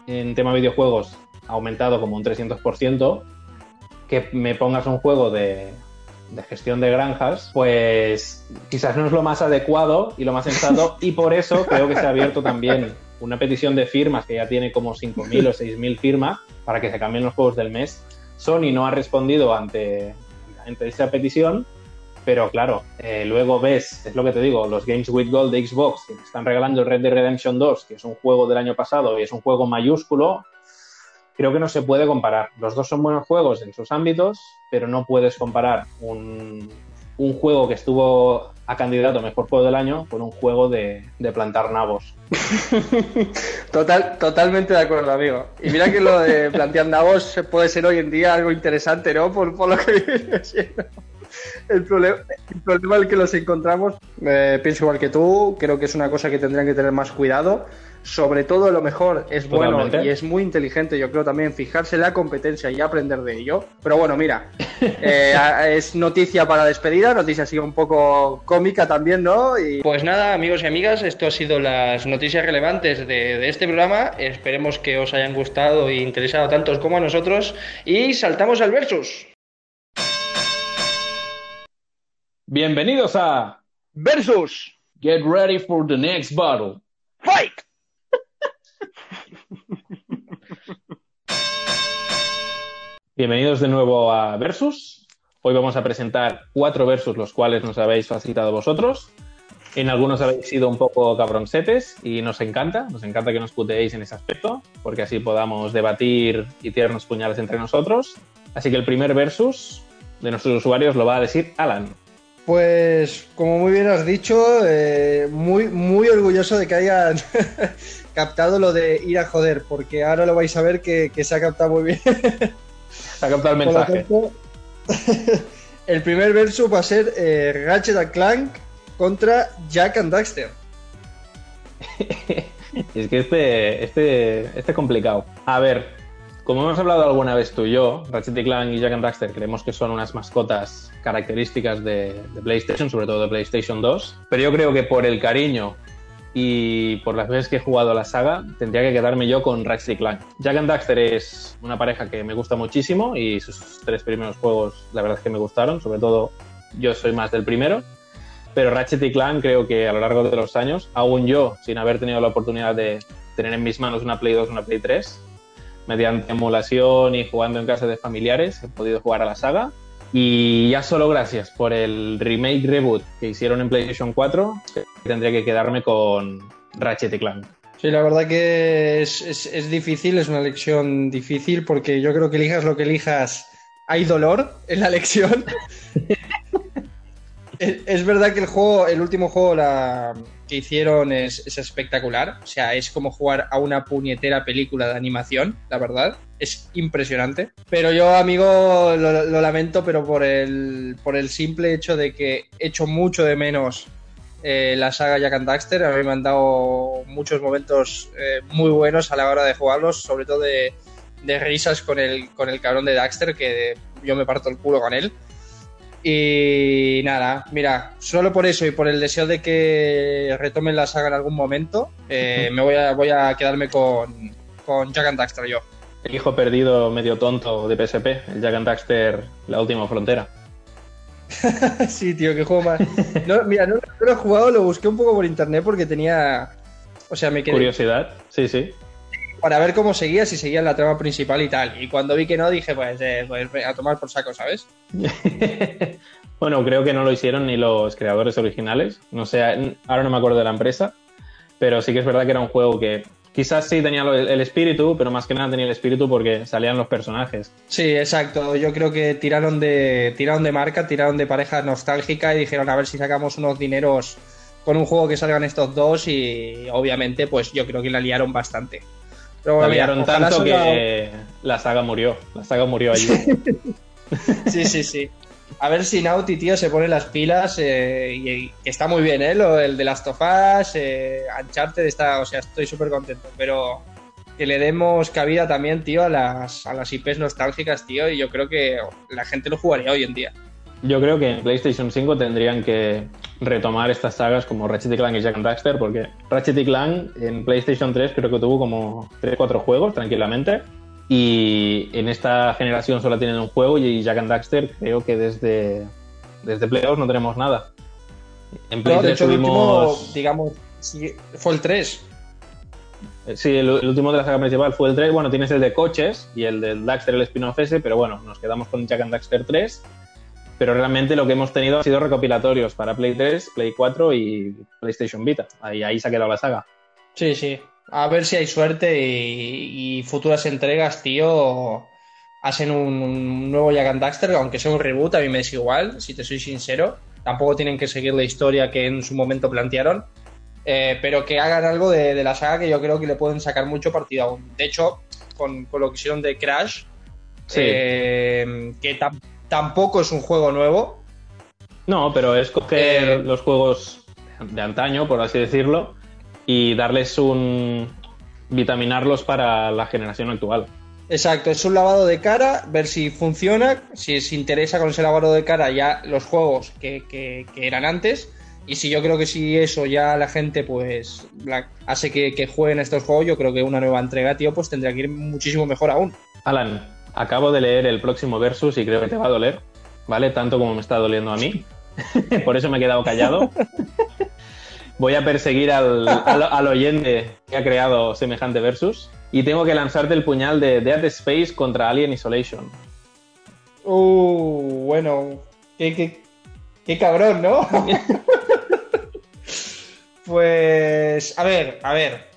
A: en tema videojuegos ha aumentado como un 300%, que me pongas un juego de, de gestión de granjas, pues quizás no es lo más adecuado y lo más sensato y por eso creo que se ha abierto también una petición de firmas que ya tiene como 5.000 o 6.000 firmas para que se cambien los juegos del mes. Sony no ha respondido ante, ante esa petición, pero claro, eh, luego ves, es lo que te digo, los Games with Gold de Xbox que están regalando el Red Dead Redemption 2, que es un juego del año pasado y es un juego mayúsculo, creo que no se puede comparar. Los dos son buenos juegos en sus ámbitos, pero no puedes comparar un, un juego que estuvo a candidato a mejor juego del año con un juego de, plantar nabos.
C: Total, totalmente de acuerdo, amigo. Y mira que lo de plantear nabos puede ser hoy en día algo interesante, ¿no? Por, lo que viene siendo. El problema, el problema el que los encontramos, eh, pienso igual que tú, creo que es una cosa que tendrían que tener más cuidado sobre todo lo mejor es bueno y es muy inteligente, yo creo también, fijarse en la competencia y aprender de ello. Pero bueno, mira, eh, es noticia para despedida, noticia así un poco cómica también, ¿no? Y... Pues nada, amigos y amigas, esto ha sido las noticias relevantes de, de este programa. Esperemos que os hayan gustado e interesado tantos como a nosotros. Y saltamos al versus.
A: Bienvenidos a
C: Versus.
A: Get ready for the next battle.
C: Fight.
A: Bienvenidos de nuevo a Versus. Hoy vamos a presentar cuatro versus los cuales nos habéis facilitado vosotros. En algunos habéis sido un poco cabroncetes y nos encanta, nos encanta que nos puteéis en ese aspecto, porque así podamos debatir y tirarnos puñales entre nosotros. Así que el primer versus de nuestros usuarios lo va a decir Alan.
C: Pues, como muy bien has dicho, eh, muy, muy orgulloso de que hayan captado lo de ir a joder, porque ahora lo vais a ver que, se ha captado muy bien.
A: ha captado el mensaje.
C: el primer verso va a ser eh, Ratchet Clank contra Jack and Daxter.
A: es que este, este, este es complicado. A ver, como hemos hablado alguna vez tú y yo, Ratchet Clank y Jack and Daxter creemos que son unas mascotas características de, de, PlayStation, sobre todo de PlayStation 2, pero yo creo que por el cariño y por las veces que he jugado a la saga, tendría que quedarme yo con Ratchet Clank. Jack and Daxter es una pareja que me gusta muchísimo y sus tres primeros juegos la verdad es que me gustaron, sobre todo yo soy más del primero, pero Ratchet y Clank creo que a lo largo de los años, aún yo, sin haber tenido la oportunidad de tener en mis manos una Play 2 una Play 3, mediante emulación y jugando en casa de familiares, he podido jugar a la saga. Y ya solo gracias por el remake reboot que hicieron en PlayStation 4, tendría que quedarme con Ratchet Clank.
C: Sí, la verdad que es, es, difícil, es una elección difícil porque yo creo que elijas lo que elijas, hay dolor en la elección. es, verdad que el juego, el último juego hicieron es, espectacular. O sea, es como jugar a una puñetera película de animación, la verdad. Es impresionante. Pero yo, amigo, lo, lo lamento, pero por el, por el simple hecho de que echo mucho de menos eh, la saga Jack and Daxter. A mí me han dado muchos momentos eh, muy buenos a la hora de jugarlos, sobre todo de, risas con el, con el cabrón de Daxter, que yo me parto el culo con él. Y nada, mira, solo por eso y por el deseo de que retomen la saga en algún momento, eh, me voy a, voy a quedarme con, con Jack and Daxter yo.
A: El hijo perdido medio tonto de PSP, el Jack and Daxter, la última frontera.
C: sí, tío, qué juego más. mira, no, lo he jugado, lo busqué un poco por internet porque tenía. O sea, me quedé.
A: Curiosidad, sí, sí.
C: Para ver cómo seguía, si seguía la trama principal y tal. Y cuando vi que no, dije, pues, eh, pues a tomar por saco, ¿sabes?
A: bueno, creo que no lo hicieron ni los creadores originales. No sé, ahora no me acuerdo de la empresa. Pero sí que es verdad que era un juego que Quizás sí tenía el espíritu, pero más que nada tenía el espíritu porque salían los personajes.
C: Sí, exacto. Yo creo que tiraron de, tiraron de marca, tiraron de pareja nostálgica y dijeron a ver si sacamos unos dineros con un juego que salgan estos dos y obviamente pues yo creo que la liaron bastante.
A: La liaron tanto que la saga murió. La saga murió allí.
C: sí, sí, sí. A ver si Naughty, tío, se pone las pilas eh, y, está muy bien, ¿eh? Lo, el de las tofas, eh, Uncharted está, o sea, estoy súper contento, pero que le demos cabida también, tío, a las, a las IPs nostálgicas, tío, y yo creo que la gente lo jugaría hoy en día.
A: Yo creo que en PlayStation 5 tendrían que retomar estas sagas como Ratchet Clank y Jack and Daxter, porque Ratchet Clank en PlayStation 3 creo que tuvo como 3-4 juegos tranquilamente y en esta generación solo tienen un juego y Jack and Daxter creo que desde, desde Play 2 no tenemos nada.
C: En Play 3 último, digamos, fue el 3.
A: Eh, sí, el, último de la saga principal fue el 3. Bueno, tienes el de coches y el del Daxter, el spin-off ese, pero bueno, nos quedamos con Jack and Daxter 3. Pero realmente lo que hemos tenido ha sido recopilatorios para Play 3, Play 4 y PlayStation Vita. Ahí, ahí se ha quedado la saga.
C: Sí, sí. A ver si hay suerte y, futuras entregas, tío, hacen un, nuevo Jack and Daxter, aunque sea un reboot, a mí me es igual, si te soy sincero. Tampoco tienen que seguir la historia que en su momento plantearon, eh, pero que hagan algo de, la saga que yo creo que le pueden sacar mucho partido aún. De hecho, con, lo que hicieron de Crash, eh, que tampoco es un juego nuevo.
A: No, pero es coger eh, los juegos de antaño, por así decirlo, y darles un. vitaminarlos para la generación actual.
C: Exacto, es un lavado de cara, ver si funciona, si os interesa con ese lavado de cara ya los juegos que, eran antes. Y si yo creo que si eso ya la gente pues hace que, que, jueguen estos juegos, yo creo que una nueva entrega, tío, pues tendría que ir muchísimo mejor aún.
A: Alan, acabo de leer el próximo versus y creo que te va a doler, ¿vale? Tanto como me está doliendo a mí. Por eso me he quedado callado. voy a perseguir al, al, oyente que ha creado semejante versus y tengo que lanzarte el puñal de Dead Space contra Alien Isolation.
C: Uh, bueno, qué, qué, cabrón, ¿no? pues, a ver, a ver.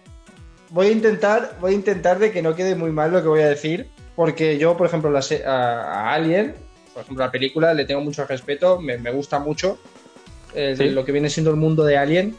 C: Voy a intentar, voy a intentar de que no quede muy mal lo que voy a decir, porque yo, por ejemplo, a, Alien, por ejemplo, la película, le tengo mucho respeto, me, gusta mucho eh, lo que viene siendo el mundo de Alien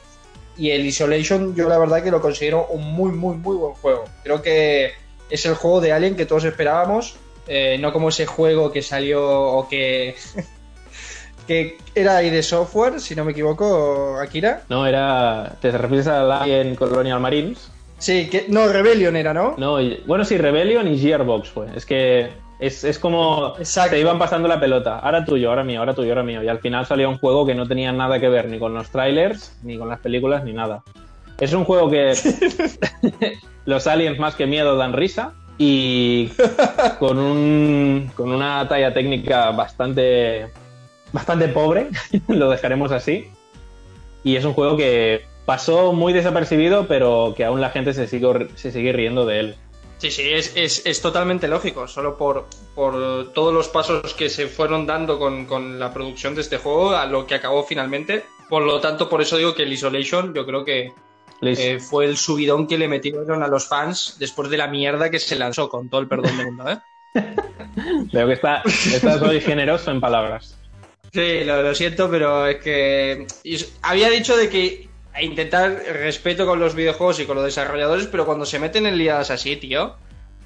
C: y el Isolation yo la verdad que lo considero un muy, muy, muy buen juego. Creo que es el juego de Alien que todos esperábamos, eh, no como ese juego que salió o que... que era ahí de software, si no me equivoco, Akira.
A: No, era... ¿Te refieres al Alien Colonial Marines?
C: Sí, que... No, Rebellion era, ¿no?
A: No, bueno, sí, Rebellion y Gearbox fue. Es que es, como se iban pasando la pelota. Ahora tuyo, ahora mío, ahora tuyo, ahora mío. Y al final salió un juego que no tenía nada que ver ni con los trailers, ni con las películas, ni nada. Es un juego que los aliens más que miedo dan risa y con, un, con una talla técnica bastante, bastante pobre, lo dejaremos así. Y es un juego que pasó muy desapercibido, pero que aún la gente se sigue, se sigue riendo de él.
C: Sí, sí, es, es, es totalmente lógico, solo por, por todos los pasos que se fueron dando con, con la producción de este juego a lo que acabó finalmente. Por lo tanto, por eso digo que el Isolation yo creo que eh, fue el subidón que le metieron a los fans después de la mierda que se lanzó, con todo el perdón del mundo, ¿eh?
A: veo que está, estás hoy generoso en palabras.
C: Sí, lo, lo siento, pero es que había dicho de que intentar respeto con los videojuegos y con los desarrolladores, pero cuando se meten en liadas así, tío,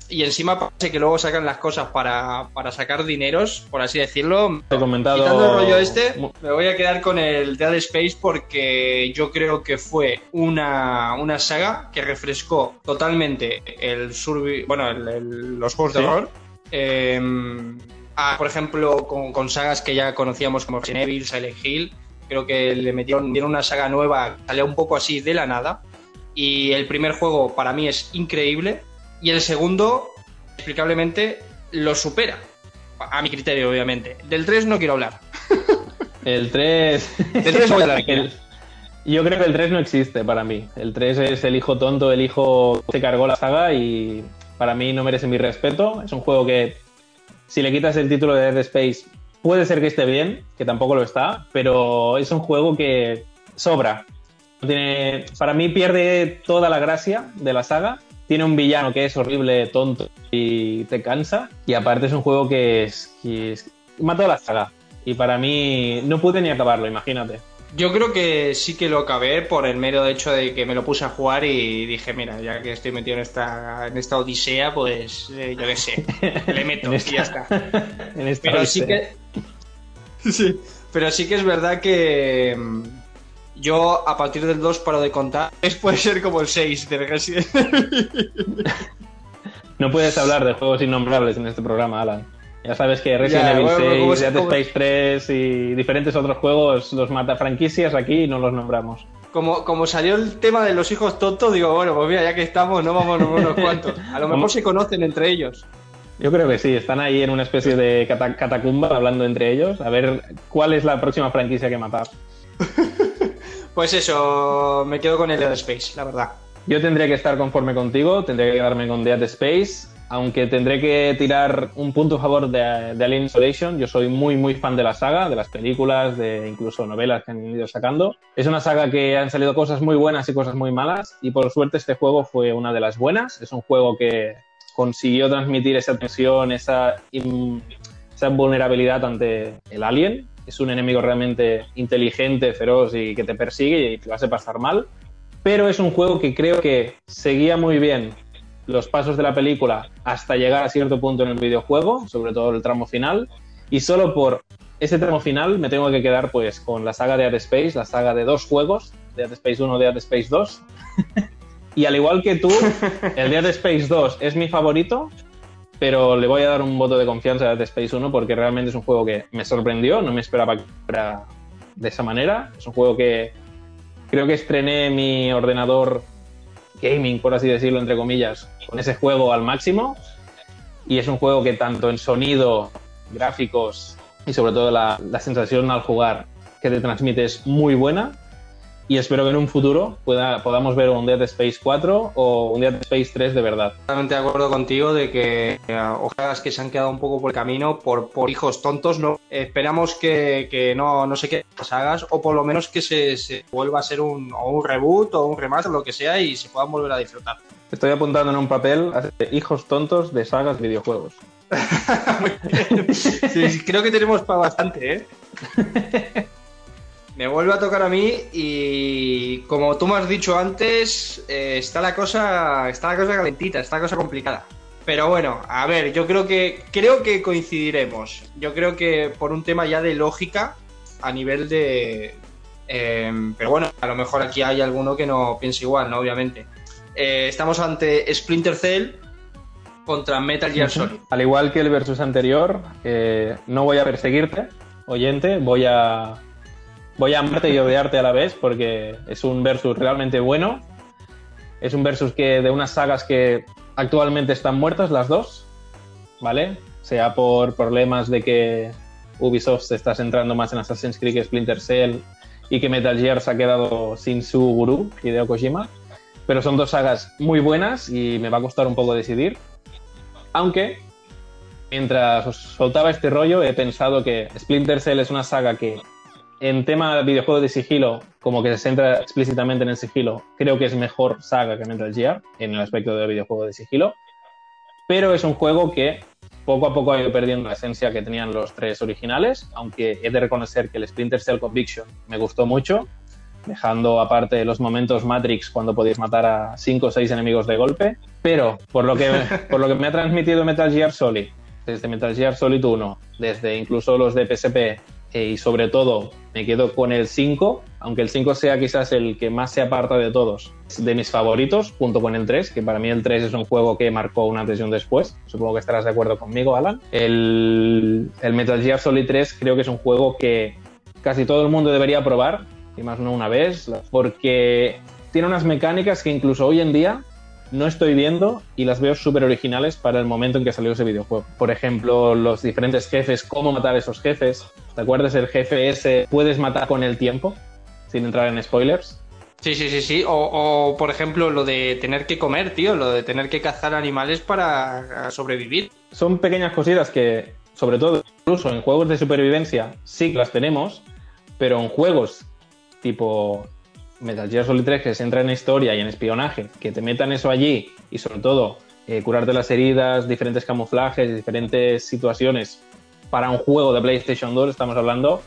C: y encima parece que luego sacan las cosas para, para sacar dineros, por así decirlo,
A: Te he comentado.
C: Quitando el rollo este, me voy a quedar con el Dead Space porque yo creo que fue una, una saga que refrescó totalmente el survi- bueno, el- el- los juegos de horror. Eh, a, por ejemplo, con, con sagas que ya conocíamos como Resident Evil, Silent Hill, creo que le metieron dieron una saga nueva, salió un poco así de la nada. Y el primer juego para mí es increíble. Y el segundo, explicablemente, lo supera. A mi criterio, obviamente. Del 3 no quiero hablar.
A: El 3.
C: Del 3 voy a hablar.
A: El- Yo creo que el 3 no existe para mí. El 3 es el hijo tonto, el hijo que se cargó la saga y para mí no merece mi respeto. Es un juego que, si le quitas el título de Dead Space, puede ser que esté bien, que tampoco lo está, pero es un juego que sobra. Tiene, para mí pierde toda la gracia de la saga. Tiene un villano que es horrible, tonto y te cansa. Y aparte es un juego que es, que es- mató a la saga. Y para mí no pude ni acabarlo, imagínate.
C: Yo creo que sí que lo acabé por el mero hecho de que me lo puse a jugar y dije, mira, ya que estoy metido en esta, en esta odisea, pues eh, yo qué sé, le meto y ya está.
A: en esta
C: Pero sí que. Sí. Pero sí que es verdad que. mm, Yo a partir del 2 paro de contar. Es puede ser como el 6 de Resident.
A: No puedes hablar de juegos innombrables en este programa, Alan. Ya sabes que Resident Evil
C: bueno,
A: 6,
C: ¿cómo se-
A: Dead Space 3 y diferentes otros juegos los mata franquicias aquí y no los nombramos.
C: Como, como salió el tema de los hijos tontos, digo, bueno, pues mira, ya que estamos, no vamos a nombrar unos cuantos. A lo mejor se conocen entre ellos.
A: Yo creo que sí, están ahí en una especie de cata- catacumba hablando entre ellos, a ver cuál es la próxima franquicia que matar.
C: Pues eso, me quedo con el Dead Space, la verdad.
A: Yo tendría que estar conforme contigo, tendría que quedarme con Dead Space, aunque tendré que tirar un punto a favor de, Alien Isolation. Yo soy muy, muy fan de la saga, de las películas, de incluso novelas que han ido sacando. Es una saga que han salido cosas muy buenas y cosas muy malas, y por suerte este juego fue una de las buenas. Es un juego que consiguió transmitir esa tensión, esa vulnerabilidad ante el alien. Es un enemigo realmente inteligente, feroz y que te persigue y te hace pasar mal pero es un juego que creo que seguía muy bien los pasos de la película hasta llegar a cierto punto en el videojuego, sobre todo el tramo final, y solo por ese tramo final me tengo que quedar pues con la saga de Dead Space, la saga de dos juegos, Dead Space 1 y Dead Space 2. y al igual que tú, el Dead Space 2 es mi favorito, pero le voy a dar un voto de confianza a Dead Space 1 porque realmente es un juego que me sorprendió, no me esperaba que fuera de esa manera. Es un juego que creo que estrené mi ordenador gaming, por así decirlo, entre comillas, con ese juego al máximo. Y es un juego que tanto en sonido, gráficos y sobre todo la, la sensación al jugar que te transmite es muy buena. Y espero que en un futuro pueda, podamos ver un Dead Space 4 o un Dead Space 3 de verdad.
C: Totalmente de acuerdo contigo de que eh, ojalá que se han quedado un poco por el camino por, por hijos tontos. No esperamos que, que no, no se queden las sagas o por lo menos que se, se vuelva a ser un, o un reboot o un remaster o lo que sea y se puedan volver a disfrutar.
A: Estoy apuntando en un papel a hijos tontos de sagas de videojuegos.
C: Sí, creo que tenemos para bastante, ¿eh? Me vuelve a tocar a mí y como tú me has dicho antes, eh, está la cosa, está la cosa calentita, está la cosa complicada. Pero bueno, a ver, yo creo que creo que coincidiremos. Yo creo que por un tema ya de lógica a nivel de, eh, pero bueno, a lo mejor aquí hay alguno que no piense igual, ¿no? Obviamente. Eh, estamos ante Splinter Cell contra Metal Gear Solid.
A: Al igual que el versus anterior, eh, no voy a perseguirte, oyente, voy a, voy a amarte y odiarte a la vez porque es un versus realmente bueno. Es un versus que de unas sagas que actualmente están muertas las dos, ¿vale? Sea por problemas de que Ubisoft se está centrando más en Assassin's Creed que Splinter Cell y que Metal Gear se ha quedado sin su gurú, Hideo Kojima. pero son dos sagas muy buenas y me va a costar un poco decidir. Aunque, mientras os soltaba este rollo, he pensado que Splinter Cell es una saga que, en tema de videojuegos de sigilo, como que se centra explícitamente en el sigilo, creo que es mejor saga que Metal Gear en el aspecto de videojuego de sigilo. Pero es un juego que poco a poco ha ido perdiendo la esencia que tenían los tres originales, aunque he de reconocer que el Splinter Cell Conviction me gustó mucho, dejando aparte los momentos Matrix cuando podéis matar a cinco o seis enemigos de golpe. Pero por lo que, por lo que me ha transmitido Metal Gear Solid, desde Metal Gear Solid 1, desde incluso los de PSP eh, y sobre todo me quedo con el 5, aunque el 5 sea quizás el que más se aparta de todos, de mis favoritos, junto con el 3, que para mí el 3 es un juego que marcó un antes después. Supongo que estarás de acuerdo conmigo, Alan. El, el Metal Gear Solid 3 creo que es un juego que casi todo el mundo debería probar, y más no una vez, porque tiene unas mecánicas que incluso hoy en día no estoy viendo y las veo súper originales para el momento en que salió ese videojuego. Por ejemplo, los diferentes jefes, cómo matar a esos jefes. ¿Te acuerdas el jefe ese puedes matar con el tiempo? Sin entrar en spoilers.
C: Sí, sí, sí, sí. O, por ejemplo, lo de tener que comer, tío, lo de tener que cazar animales para sobrevivir.
A: Son pequeñas cositas que, sobre todo, incluso en juegos de supervivencia, sí que las tenemos, pero en juegos tipo Metal Gear Solid 3 que se entra en historia y en espionaje, que te metan eso allí y sobre todo eh, curarte las heridas, diferentes camuflajes, diferentes situaciones para un juego de PlayStation 2, estamos hablando,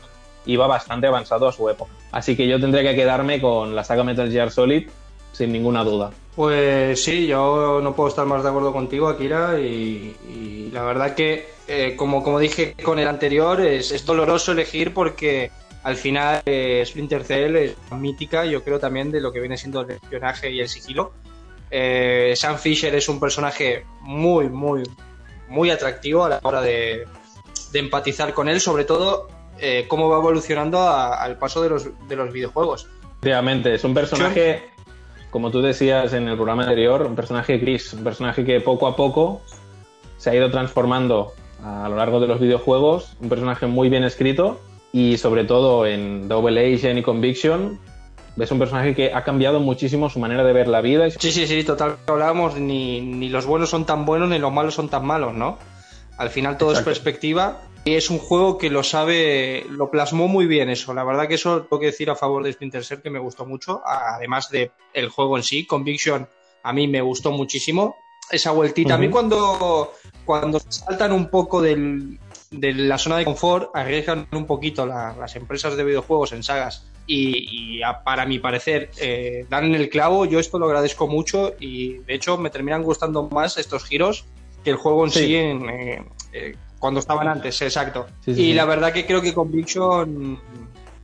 A: iba bastante avanzado a su época. Así que yo tendría que quedarme con la saga Metal Gear Solid sin ninguna duda.
C: Pues sí, yo no puedo estar más de acuerdo contigo, Akira, y, la verdad que, eh, como, como dije con el anterior, es doloroso elegir porque al final eh, Splinter Cell es mítica, yo creo también de lo que viene siendo el espionaje y el sigilo. Eh, Sam Fisher es un personaje muy, muy, muy atractivo a la hora de, empatizar con él, sobre todo eh, cómo va evolucionando al paso de los, de los videojuegos.
A: Efectivamente, es un personaje, como tú decías en el programa anterior, un personaje gris, un personaje que poco a poco se ha ido transformando a lo largo de los videojuegos, un personaje muy bien escrito y sobre todo en Double Agent y Conviction, ves un personaje que ha cambiado muchísimo su manera de ver la vida.
C: Sí, sí, sí, total. Hablábamos, ni, ni los buenos son tan buenos ni los malos son tan malos, ¿no? Al final todo es perspectiva y es un juego que lo sabe, lo plasmó muy bien eso. La verdad que eso tengo que decir a favor de Splinter Cell que me gustó mucho, además de el juego en sí. Conviction a mí me gustó muchísimo. Esa vueltita. A mí cuando, cuando saltan un poco del, de la zona de confort arriesgan un poquito las empresas de videojuegos en sagas y, para mi parecer eh, dan el clavo. Yo esto lo agradezco mucho y de hecho me terminan gustando más estos giros que el juego en sí, eh, eh, cuando estaban antes, exacto. y la verdad que creo que Conviction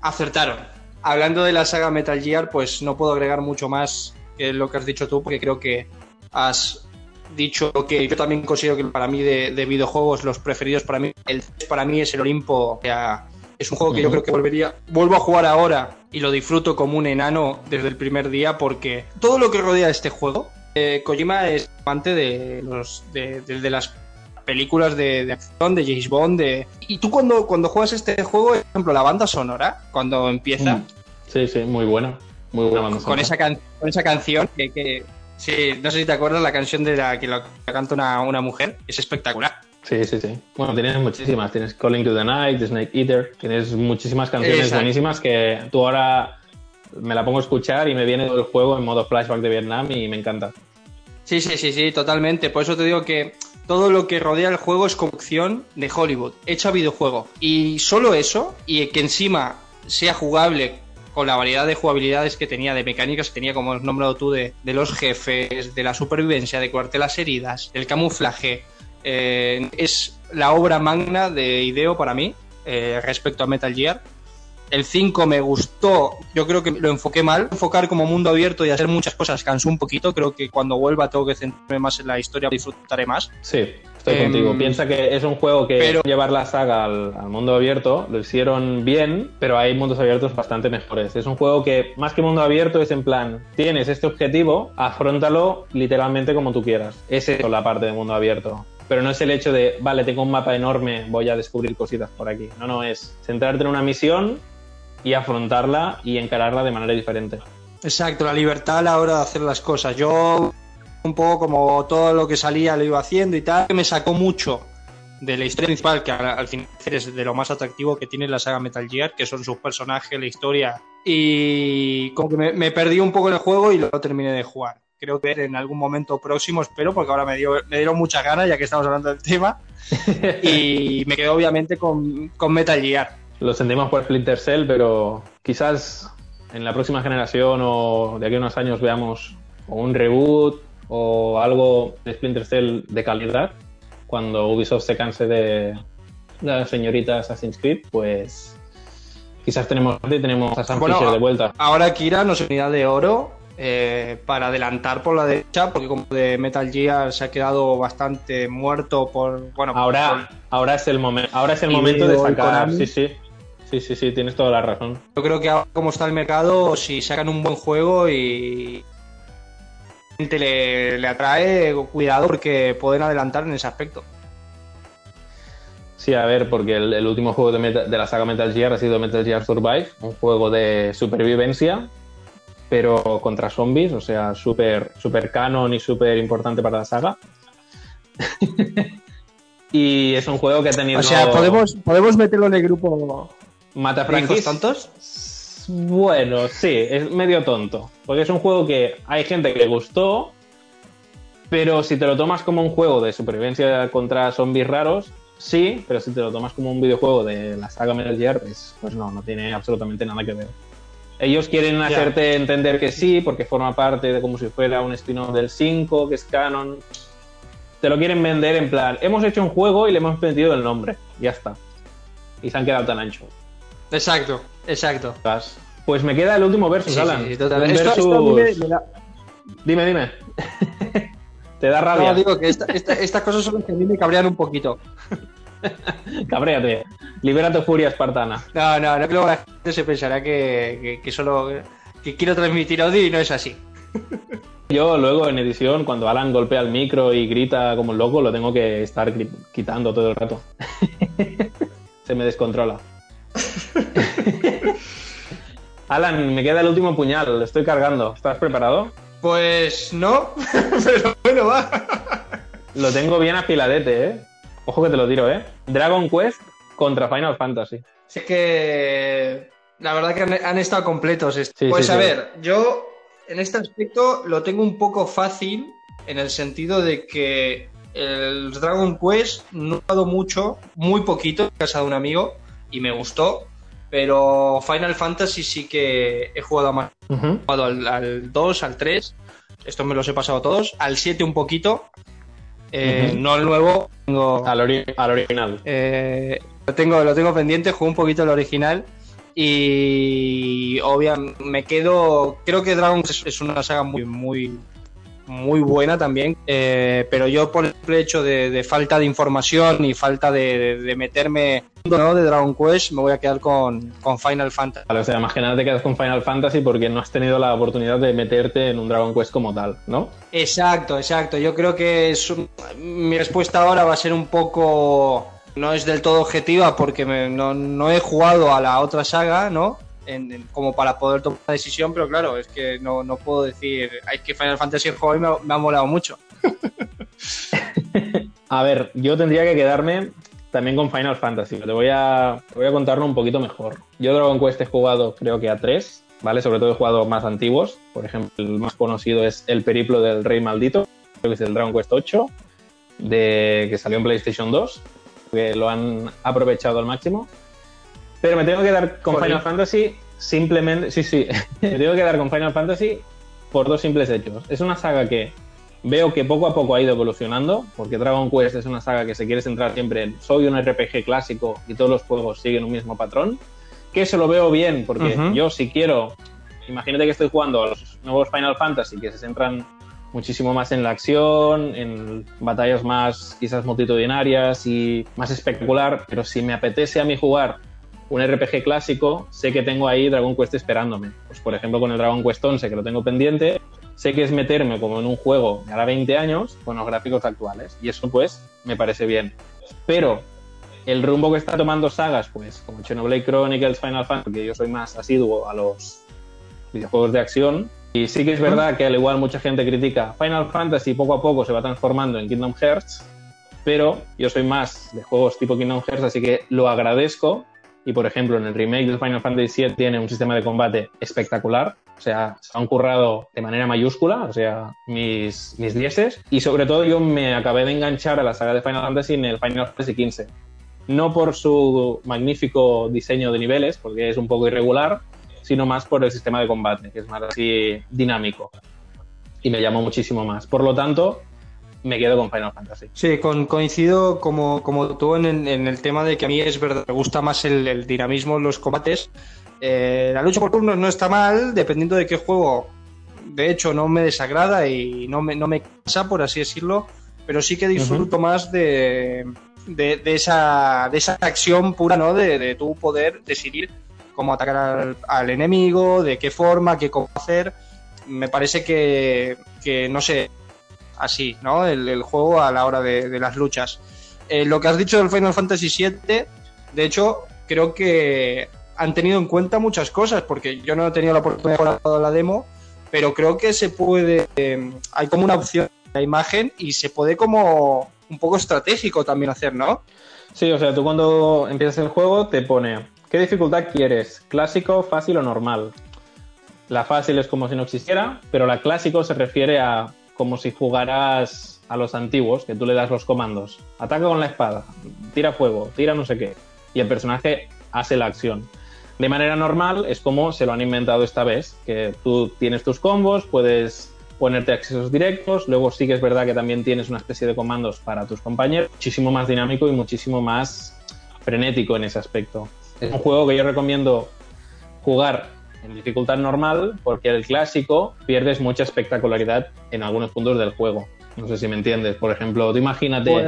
C: acertaron. Hablando de la saga Metal Gear, pues no puedo agregar mucho más que lo que has dicho tú, porque creo que has dicho que yo también considero que para mí de, videojuegos los preferidos para mí, el para mí es el Olimpo. es un juego que yo creo que volvería, vuelvo a jugar ahora y lo disfruto como un enano desde el primer día porque todo lo que rodea este juego, eh, Kojima es amante de los de, las películas de, acción, de James Bond, de... y tú cuando, cuando juegas este juego, por ejemplo, la banda sonora, cuando empieza... Mm.
A: Sí, sí, muy buena. Muy buena banda
C: con, esa con esa canción que Sí, no sé si te acuerdas la canción de la que la canta una, mujer, es espectacular.
A: Sí, sí, sí. Bueno, tienes muchísimas. Tienes Calling to the Night, The Snake Eater. Tienes muchísimas canciones buenísimas que tú ahora me la pongo a escuchar y me viene todo el juego en modo flashback de Vietnam y me encanta.
C: Sí, sí, sí, sí, totalmente. Por eso te digo que todo lo que rodea el juego es construcción de Hollywood, hecha videojuego. Y solo eso, y que encima sea jugable con la variedad de jugabilidades que tenía, de mecánicas que tenía, como has nombrado tú, de, los jefes, de la supervivencia, de curarte las heridas, el camuflaje. Eh, es la obra magna de Ideo para mí eh, respecto a Metal Gear. El 5 me gustó, yo creo que lo enfoqué mal. Enfocar como mundo abierto y hacer muchas cosas cansó un poquito. Creo que cuando vuelva tengo que centrarme más en la historia, disfrutaré más.
A: Sí, estoy contigo. Em, Piensa que es un juego que llevar la saga al, mundo abierto lo hicieron bien, pero hay mundos abiertos bastante mejores. Es un juego que más que mundo abierto es en plan, tienes este objetivo, afrontalo literalmente como tú quieras. Esa es la parte de mundo abierto pero no es el hecho de, vale, tengo un mapa enorme, voy a descubrir cositas por aquí. No, no, es centrarte en una misión y afrontarla y encararla de manera diferente.
C: Exacto, la libertad a la hora de hacer las cosas. Yo un poco como todo lo que salía lo iba haciendo y tal, me sacó mucho de la historia principal, que al, final es de lo más atractivo que tiene la saga Metal Gear, que son sus personajes, la historia. Y como que me, perdí un poco en el juego y lo terminé de jugar. Creo que en algún momento próximo, espero, porque ahora me, dio, me dieron muchas ganas ya que estamos hablando del tema. y me quedo obviamente con, con Metal Gear.
A: Lo sentimos por Splinter Cell, pero quizás en la próxima generación o de aquí a unos años veamos un reboot o algo de Splinter Cell de calidad cuando Ubisoft se canse de, la señorita Assassin's Creed, pues quizás tenemos tenemos a Sam Fisher de vuelta.
C: Ahora Kira nos unidad de oro eh, para adelantar por la derecha, porque como de Metal Gear se ha quedado bastante muerto por bueno.
A: Ahora, ahora es el momento, ahora es el momento de sacar. Sí, sí. Sí, sí, sí, tienes toda la razón.
C: Yo creo que ahora como está el mercado, si sacan un buen juego y le, le atrae, cuidado porque pueden adelantar en ese aspecto.
A: Sí, a ver, porque el, último juego de, la saga Metal Gear ha sido Metal Gear Survive, un juego de supervivencia, pero contra zombies, o sea, súper super canon y súper importante para la saga. y es un juego que ha tenido...
C: O sea, ¿podemos, podemos meterlo en el grupo...
A: ¿Mata franquis?
C: tontos?
A: Bueno, sí, es medio tonto. Porque es un juego que hay gente que le gustó, pero si te lo tomas como un juego de supervivencia contra zombies raros, sí, pero si te lo tomas como un videojuego de la saga Metal Gear, pues, pues no, no tiene absolutamente nada que ver. Ellos quieren hacerte entender que sí, porque forma parte de como si fuera un spin-off del 5, que es canon. Te lo quieren vender en plan, hemos hecho un juego y le hemos metido el nombre, ya está. Y se han quedado tan anchos.
C: Exacto, exacto.
A: Pues me queda el último versus, Alan. Dime, dime. Te da rabia.
C: No, digo que estas cosas son las que a mí me cabrean un poquito.
A: Cabréate. Libera tu furia espartana.
C: No, no, no que la gente se pensará que, que, solo que quiero transmitir audio y no es así.
A: Yo luego en edición, cuando Alan golpea el micro y grita como un loco, lo tengo que estar quitando todo el rato. se me descontrola. Alan, me queda el último puñal, lo estoy cargando. ¿Estás preparado?
C: Pues no, pero bueno, va.
A: Lo tengo bien afiladete, ¿eh? Ojo que te lo tiro, ¿eh? Dragon Quest contra Final Fantasy.
C: Sé que la verdad que han, estado completos. pues a ver, yo en este aspecto lo tengo un poco fácil en el sentido de que el Dragon Quest no he jugado mucho, muy poquito en casa de un amigo y me gustó. Pero Final Fantasy sí que he jugado más. He jugado al, 2, al 3. Estos me los he pasado todos. Al 7 un poquito. Eh, no al nuevo.
A: al, original.
C: Eh, lo, tengo, lo tengo pendiente, juego un poquito el original. Y obviamente me quedo. Creo que Dragon es una saga muy, muy, muy buena también, eh, pero yo por el hecho de, falta de información y falta de, meterme ¿no? de Dragon Quest, me voy a quedar con, Final Fantasy.
A: o sea, imagínate te quedas con Final Fantasy porque no has tenido la oportunidad de meterte en un Dragon Quest como tal, ¿no?
C: Exacto, exacto. Yo creo que mi respuesta ahora va a ser un poco... No es del todo objetiva porque no, no he jugado a la otra saga, ¿no? Como para poder tomar una decisión, pero claro, es que no, puedo decir, es que Final Fantasy juego me, me ha molado mucho.
A: a ver, yo tendría que quedarme también con Final Fantasy, te voy a, voy a contarlo un poquito mejor. Yo Dragon Quest he jugado creo que a tres, ¿vale? Sobre todo he jugado más antiguos, por ejemplo, el más conocido es El Periplo del Rey Maldito, creo que es el Dragon Quest 8, de, que salió en PlayStation 2, que lo han aprovechado al máximo. Pero me tengo que dar con Final Fantasy simplemente. Sí, sí. me tengo que dar con Final Fantasy por dos simples hechos. Es una saga que veo que poco a poco ha ido evolucionando, porque Dragon Quest es una saga que se quiere centrar siempre en soy un RPG clásico y todos los juegos siguen un mismo patrón. Que eso lo veo bien, porque yo si quiero, imagínate que estoy jugando a los nuevos Final Fantasy que se centran muchísimo más en la acción, en batallas más quizás multitudinarias y más espectacular, pero si me apetece a mí jugar un RPG clásico, sé que tengo ahí Dragon Quest esperándome. Pues por ejemplo con el Dragon Quest 11 que lo tengo pendiente, sé que es meterme como en un juego de ahora 20 años con los gráficos actuales. Y eso pues me parece bien. Pero el rumbo que está tomando sagas, pues como Xenoblade Chronicles, Final Fantasy, que yo soy más asiduo a los videojuegos de acción. Y sí que es verdad que al igual mucha gente critica Final Fantasy poco a poco se va transformando en Kingdom Hearts, pero yo soy más de juegos tipo Kingdom Hearts, así que lo agradezco. Y por ejemplo, en el remake de Final Fantasy VII tiene un sistema de combate espectacular. O sea, se han currado de manera mayúscula, o sea, mis, mis dieces. Y sobre todo yo me acabé de enganchar a la saga de Final Fantasy en el Final Fantasy XV. No por su magnífico diseño de niveles, porque es un poco irregular, sino más por el sistema de combate, que es más así dinámico. Y me llamó muchísimo más. Por lo tanto, me quedo con Final Fantasy.
C: Sí, con, coincido como, como tú en, en, el tema de que a mí es verdad, me gusta más el, el dinamismo en los combates. Eh, la lucha por turnos no está mal, dependiendo de qué juego. De hecho, no me desagrada y no me, no me cansa, por así decirlo, pero sí que disfruto uh -huh. más de, de, de, esa, de esa acción pura, ¿no? De, de tu poder decidir cómo atacar al, al, enemigo, de qué forma, qué cómo hacer. Me parece que, que no sé, así, ¿no? El, juego a la hora de, las luchas. Eh, lo que has dicho del Final Fantasy VII, de hecho, creo que han tenido en cuenta muchas cosas, porque yo no he tenido la oportunidad de jugar la demo, pero creo que se puede, eh, hay como una opción de la imagen y se puede como un poco estratégico también hacer, ¿no?
A: Sí, o sea, tú cuando empiezas el juego te pone, ¿qué dificultad quieres? ¿Clásico, fácil o normal? La fácil es como si no existiera, pero la clásico se refiere a como si jugaras a los antiguos, que tú le das los comandos. Ataca con la espada, tira fuego, tira no sé qué. Y el personaje hace la acción. De manera normal es como se lo han inventado esta vez, que tú tienes tus combos, puedes ponerte accesos directos, luego sí que es verdad que también tienes una especie de comandos para tus compañeros, muchísimo más dinámico y muchísimo más frenético en ese aspecto. Es un juego que yo recomiendo jugar en dificultad normal porque el clásico pierdes mucha espectacularidad en algunos puntos del juego. No sé si me entiendes. Por ejemplo, tú imagínate, pues...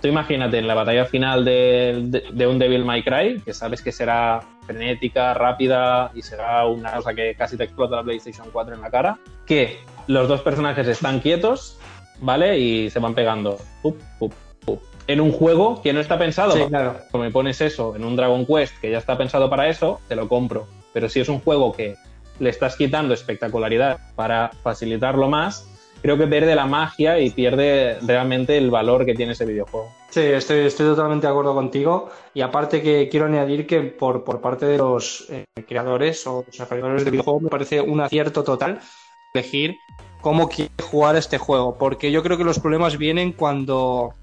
A: tú imagínate en la batalla final de, de, de, un Devil May Cry, que sabes que será frenética, rápida y será una cosa que casi te explota la PlayStation 4 en la cara, que los dos personajes están quietos, ¿vale? Y se van pegando. Up, up, up. En un juego que no está pensado.
C: Sí, claro.
A: Como me pones eso en un Dragon Quest que ya está pensado para eso, te lo compro pero si es un juego que le estás quitando espectacularidad para facilitarlo más, creo que pierde la magia y pierde realmente el valor que tiene ese videojuego.
C: Sí, estoy, estoy totalmente de acuerdo contigo. Y aparte que quiero añadir que por, por parte de los eh, creadores o desarrolladores de videojuegos me parece un acierto total elegir cómo quiere jugar este juego. Porque yo creo que los problemas vienen cuando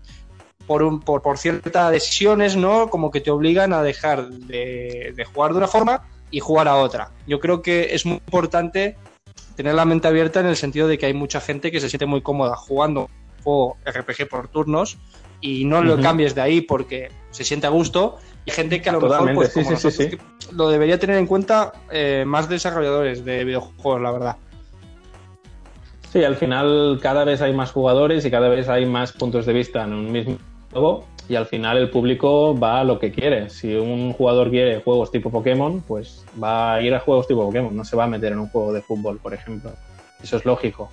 C: por, un, por, por ciertas decisiones, ¿no? Como que te obligan a dejar de, de jugar de una forma y jugar a otra. Yo creo que es muy importante tener la mente abierta en el sentido de que hay mucha gente que se siente muy cómoda jugando un juego RPG por turnos y no uh -huh. lo cambies de ahí porque se siente a gusto y gente que a lo
A: Totalmente,
C: mejor pues,
A: sí,
C: como
A: sí, sí,
C: nosotros, lo debería tener en cuenta eh, más desarrolladores de videojuegos, la verdad.
A: Sí, al final cada vez hay más jugadores y cada vez hay más puntos de vista en un mismo y al final el público va a lo que quiere. Si un jugador quiere juegos tipo Pokémon, pues va a ir a juegos tipo Pokémon, no se va a meter en un juego de fútbol, por ejemplo. Eso es lógico.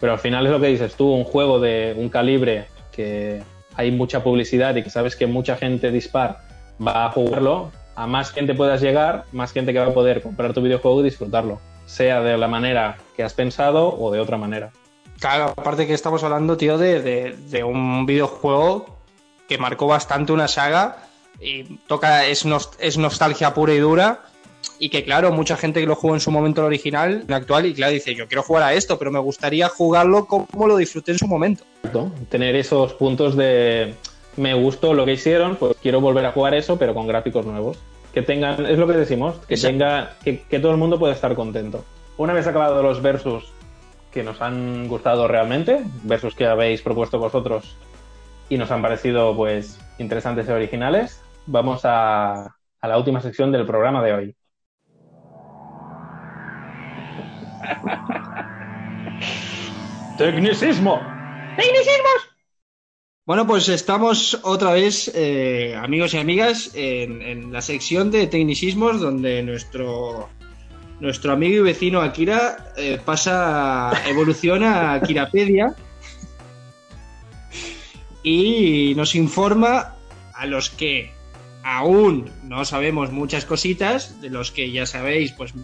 A: Pero al final es lo que dices tú, un juego de un calibre que hay mucha publicidad y que sabes que mucha gente dispar va a jugarlo, a más gente puedas llegar, más gente que va a poder comprar tu videojuego y disfrutarlo, sea de la manera que has pensado o de otra manera.
C: Claro, aparte que estamos hablando, tío, de, de, de un videojuego que marcó bastante una saga y toca es, nost es nostalgia pura y dura y que claro, mucha gente que lo jugó en su momento el original, el actual, y claro, dice, yo quiero jugar a esto, pero me gustaría jugarlo como lo disfruté en su momento.
A: Tener esos puntos de me gustó lo que hicieron, pues quiero volver a jugar eso, pero con gráficos nuevos. Que tengan, es lo que decimos, que Exacto. tenga, que, que todo el mundo pueda estar contento. Una vez acabado los versus que nos han gustado realmente, versus que habéis propuesto vosotros y nos han parecido pues interesantes y originales, vamos a, a la última sección del programa de hoy. Tecnicismo.
B: Tecnicismos.
C: Bueno, pues estamos otra vez, eh, amigos y amigas, en, en, la sección de tecnicismos donde nuestro, nuestro amigo y vecino Akira eh, pasa, evoluciona a Akirapedia y nos informa a los que aún no sabemos muchas cositas, de los que ya sabéis, pues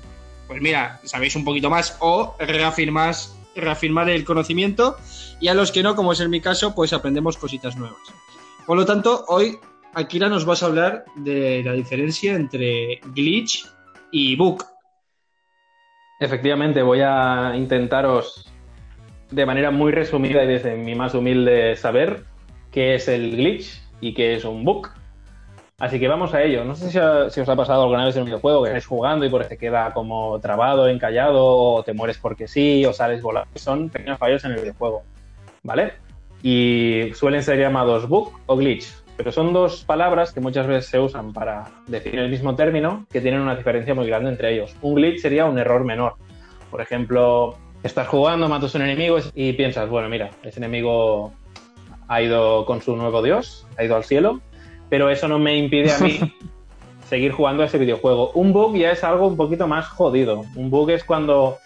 C: pues mira, sabéis un poquito más o reafirmás, reafirmar el conocimiento y a los que no, como es en mi caso, pues aprendemos cositas nuevas. Por lo tanto, hoy Akira nos vas a hablar de la diferencia entre glitch y bug.
A: Efectivamente, voy a intentaros de manera muy resumida y desde mi más humilde saber qué es el glitch y qué es un bug. Así que vamos a ello. No sé si, os ha pasado alguna vez en un videojuego que estáis jugando y por te queda como trabado, encallado, o te mueres porque sí, o sales volando. Son pequeños fallos en el videojuego. ¿Vale? Y suelen ser llamados bug o glitch. Pero son dos palabras que muchas veces se usan para definir el mismo término que tienen una diferencia muy grande entre ellos. Un glitch sería un error menor. Por ejemplo, estás jugando, matas a un enemigo y piensas, bueno, mira, ese enemigo ha ido con su nuevo dios, ha ido al cielo, pero eso no me impide a mí seguir jugando a ese videojuego. Un bug ya es algo un poquito más jodido. Un bug es cuando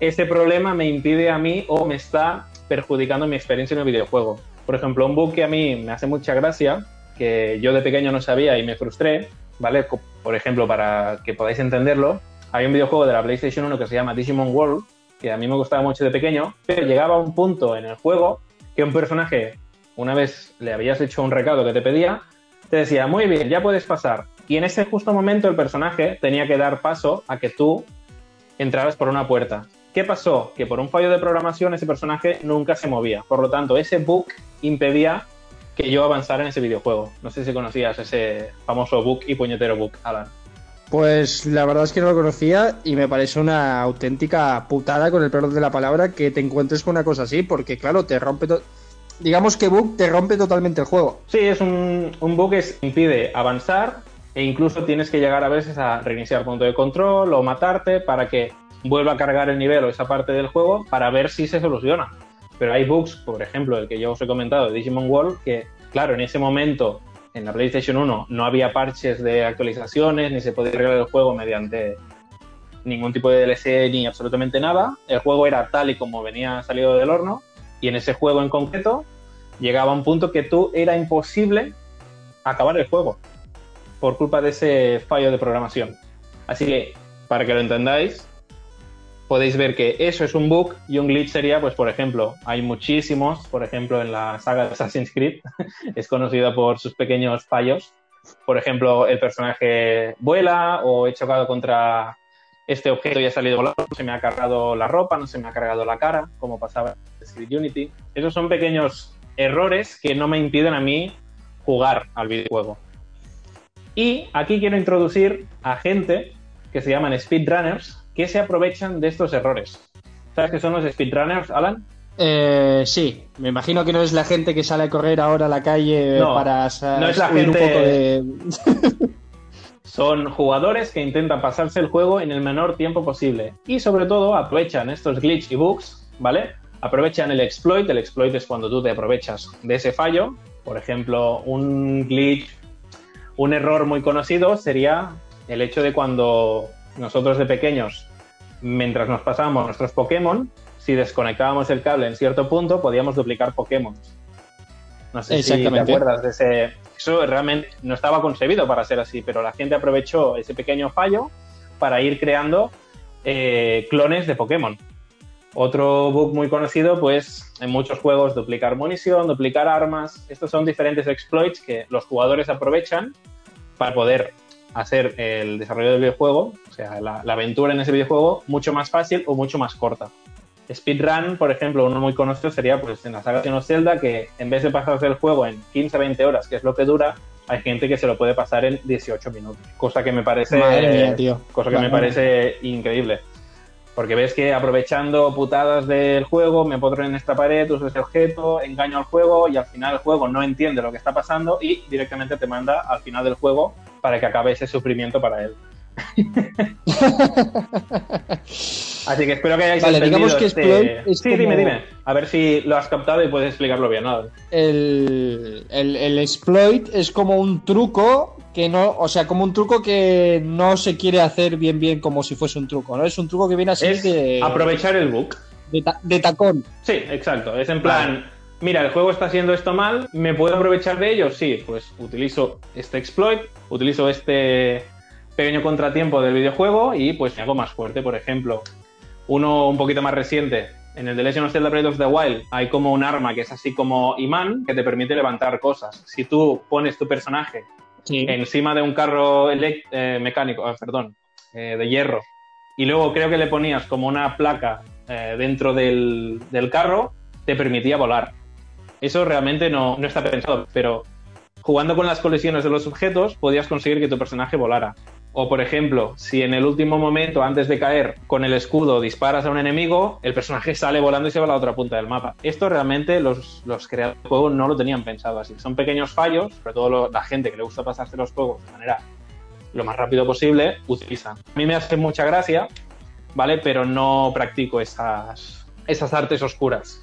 A: ese problema me impide a mí o me está perjudicando mi experiencia en el videojuego. Por ejemplo, un bug que a mí me hace mucha gracia, que yo de pequeño no sabía y me frustré, ¿vale? Por ejemplo, para que podáis entenderlo, hay un videojuego de la PlayStation 1 que se llama Digimon World, que a mí me gustaba mucho de pequeño, pero llegaba a un punto en el juego que un personaje, una vez le habías hecho un recado que te pedía, te decía, muy bien, ya puedes pasar. Y en ese justo momento el personaje tenía que dar paso a que tú entraras por una puerta. ¿Qué pasó? Que por un fallo de programación ese personaje nunca se movía. Por lo tanto, ese bug impedía que yo avanzara en ese videojuego. No sé si conocías ese famoso bug y puñetero bug, Alan.
C: Pues la verdad es que no lo conocía y me parece una auténtica putada, con el perdón de la palabra, que te encuentres con una cosa así, porque claro, te rompe todo. Digamos que bug te rompe totalmente el juego.
A: Sí, es un, un bug que impide avanzar e incluso tienes que llegar a veces a reiniciar punto de control o matarte para que vuelva a cargar el nivel o esa parte del juego para ver si se soluciona. Pero hay bugs, por ejemplo, el que yo os he comentado Digimon World, que claro, en ese momento en la PlayStation 1 no había parches de actualizaciones, ni se podía arreglar el juego mediante ningún tipo de DLC ni absolutamente nada. El juego era tal y como venía salido del horno y en ese juego en concreto llegaba un punto que tú era imposible acabar el juego por culpa de ese fallo de programación. Así que, para que lo entendáis, podéis ver que eso es un bug y un glitch sería, pues por ejemplo, hay muchísimos, por ejemplo, en la saga de Assassin's Creed, es conocida por sus pequeños fallos. Por ejemplo, el personaje vuela o he chocado contra este objeto y ha salido volando, se me ha cargado la ropa, no se me ha cargado la cara, como pasaba Unity. Esos son pequeños errores que no me impiden a mí jugar al videojuego. Y aquí quiero introducir a gente que se llaman speedrunners, que se aprovechan de estos errores. ¿Sabes qué son los speedrunners, Alan?
C: Eh, sí, me imagino que no es la gente que sale a correr ahora a la calle para
A: no es la gente... un poco de... Son jugadores que intentan pasarse el juego en el menor tiempo posible y sobre todo aprovechan estos glitch y bugs, ¿vale? Aprovechan el exploit, el exploit es cuando tú te aprovechas de ese fallo, por ejemplo, un glitch, un error muy conocido sería el hecho de cuando nosotros de pequeños, mientras nos pasábamos nuestros Pokémon, si desconectábamos el cable en cierto punto, podíamos duplicar Pokémon. No sé si te acuerdas de ese. Eso realmente no estaba concebido para ser así, pero la gente aprovechó ese pequeño fallo para ir creando eh, clones de Pokémon. Otro bug muy conocido, pues en muchos juegos, duplicar munición, duplicar armas. Estos son diferentes exploits que los jugadores aprovechan para poder hacer el desarrollo del videojuego, o sea, la, aventura en ese videojuego, mucho más fácil o mucho más corta. Speedrun, por ejemplo, uno muy conocido sería pues en la saga de Zelda, que en vez de pasarse el juego en 15-20 horas, que es lo que dura, hay gente que se lo puede pasar en 18 minutos. Cosa que me parece. Cosa que me parece increíble. Porque ves que aprovechando putadas del juego, me ponen en esta pared, uso ese objeto, engaño al juego y al final el juego no entiende lo que está pasando y directamente te manda al final del juego para que acabe ese sufrimiento para él. Así que espero que hayáis
C: vale, digamos que
A: este... Sí, dime, dime. A ver si lo has captado y puedes explicarlo bien. ¿no?
C: El, el, exploit es como un truco que no, o sea, como un truco que no se quiere hacer bien bien como si fuese un truco, ¿no? Es un truco que viene a ser de...
A: Aprovechar el bug.
C: De, tacón.
A: Sí, exacto. Es en plan, mira, el juego está haciendo esto mal, ¿me puedo aprovechar de ello? Sí, pues utilizo este exploit, utilizo este pequeño contratiempo del videojuego y pues algo más fuerte, por ejemplo. Uno un poquito más reciente, en el The Legend of Zelda Breath of the Wild hay como un arma que es así como imán que te permite levantar cosas. Si tú pones tu personaje encima de un carro eh, mecánico, ah, perdón, eh, de hierro, y luego creo que le ponías como una placa eh, dentro del, del, carro, te permitía volar. Eso realmente no, no está pensado, pero jugando con las colisiones de los objetos podías conseguir que tu personaje volara. O, por ejemplo, si en el último momento, antes de caer, con el escudo disparas a un enemigo, el personaje sale volando y se va a la otra punta del mapa. Esto realmente los, los creadores del juego no lo tenían pensado así. Son pequeños fallos, sobre todo la gente que le gusta pasarse los juegos de manera lo más rápido posible, utilizan. A mí me hace mucha gracia, ¿vale? Pero no practico esas, esas artes oscuras.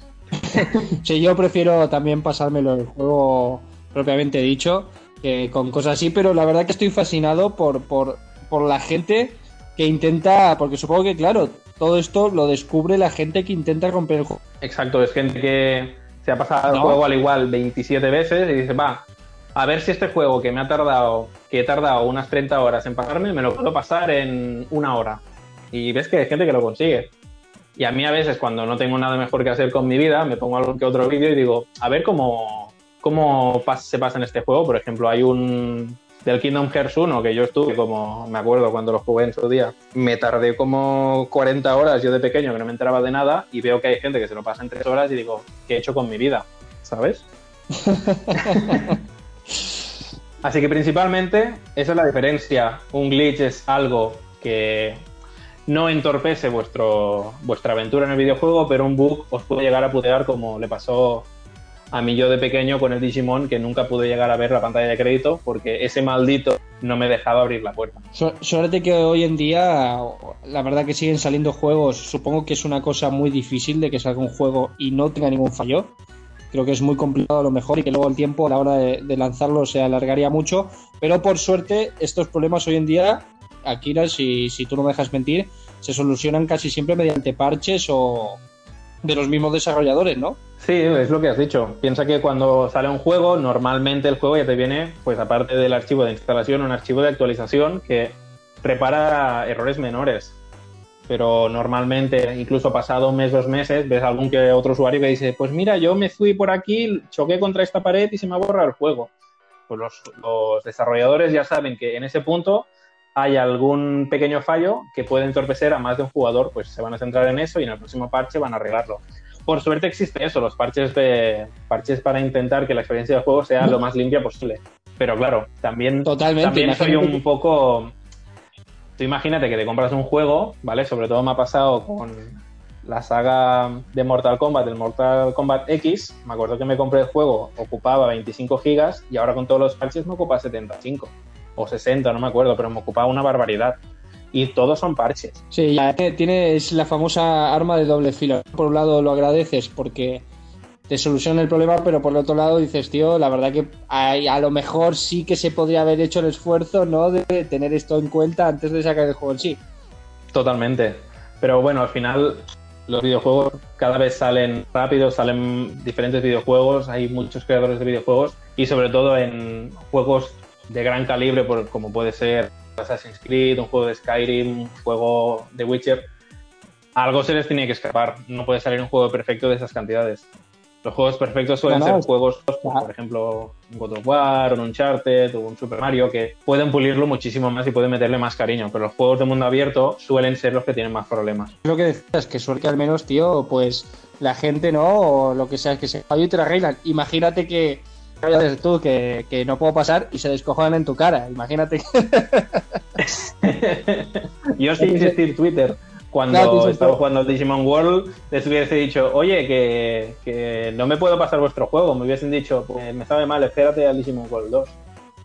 C: sí, yo prefiero también pasármelo el juego propiamente dicho con cosas así, pero la verdad que estoy fascinado por, por, por la gente que intenta, porque supongo que, claro, todo esto lo descubre la gente que intenta romper el juego.
A: Exacto, es gente que se ha pasado el juego al igual 27 veces y dice, va, a ver si este juego que me ha tardado, que he tardado unas 30 horas en pasarme, me lo puedo pasar en una hora. Y ves que hay gente que lo consigue. Y a mí a veces cuando no tengo nada mejor que hacer con mi vida, me pongo algún que otro vídeo y digo, a ver cómo, cómo se pasa en este juego. Por ejemplo, hay un del Kingdom Hearts 1 que yo estuve, como me acuerdo cuando lo jugué en su día, me tardé como 40 horas yo de pequeño que no me enteraba de nada y veo que hay gente que se lo pasa en 3 horas y digo, ¿qué he hecho con mi vida? ¿Sabes? Así que principalmente esa es la diferencia. Un glitch es algo que no entorpece vuestro, vuestra aventura en el videojuego, pero un bug os puede llegar a putear como le pasó a mí yo de pequeño con el Digimon que nunca pude llegar a ver la pantalla de crédito porque ese maldito no me dejaba abrir la puerta.
C: Suerte que hoy en día, la verdad que siguen saliendo juegos, supongo que es una cosa muy difícil de que salga un juego y no tenga ningún fallo. Creo que es muy complicado a lo mejor y que luego el tiempo a la hora de, lanzarlo se alargaría mucho, pero por suerte estos problemas hoy en día, Akira, si, si tú no me dejas mentir, se solucionan casi siempre mediante parches o de los mismos desarrolladores, ¿no?
A: Sí, es lo que has dicho. Piensa que cuando sale un juego, normalmente el juego ya te viene, pues aparte del archivo de instalación, un archivo de actualización que prepara errores menores. Pero normalmente, incluso pasado un mes, dos meses, ves algún que otro usuario que dice, pues mira, yo me fui por aquí, choqué contra esta pared y se me ha borrado el juego. Pues los, los desarrolladores ya saben que en ese punto hay algún pequeño fallo que puede entorpecer a más de un jugador, pues se van a centrar en eso y en el próximo parche van a arreglarlo por suerte existe eso, los parches de parches para intentar que la experiencia del juego sea lo más limpia posible. Pero claro, también,
C: Totalmente,
A: también soy un poco. Tú imagínate que te compras un juego, ¿vale? Sobre todo me ha pasado con la saga de Mortal Kombat, el Mortal Kombat X. Me acuerdo que me compré el juego, ocupaba 25 gigas y ahora con todos los parches me ocupa 75 o 60, no me acuerdo, pero me ocupaba una barbaridad y todos son parches.
C: Sí, ya tienes la famosa arma de doble filo. Por un lado lo agradeces porque te soluciona el problema, pero por el otro lado dices, tío, la verdad que a, lo mejor sí que se podría haber hecho el esfuerzo, ¿no? De tener esto en cuenta antes de sacar el juego en sí.
A: Totalmente. Pero bueno, al final los videojuegos cada vez salen rápido, salen diferentes videojuegos, hay muchos creadores de videojuegos y sobre todo en juegos de gran calibre, como puede ser Assassin's Creed, un juego de Skyrim, un juego de Witcher, algo se les tiene que escapar. No puede salir un juego perfecto de esas cantidades. Los juegos perfectos suelen ser juegos, por ejemplo, un God of War, un Uncharted o un Super Mario, que pueden pulirlo muchísimo más y pueden meterle más cariño. Pero los juegos de mundo abierto suelen ser los que tienen más problemas.
C: Lo que decías, que suerte al menos, tío, pues la gente, ¿no? O lo que sea, que se y te la arreglan. Imagínate que tú que, que, no puedo pasar y se descojan en tu cara. Imagínate.
A: Yo sin existir Twitter, cuando estaba jugando Digimon World, les hubiese dicho, oye, que, que, no me puedo pasar vuestro juego. Me hubiesen dicho, pues me sabe mal, espérate al Digimon World 2.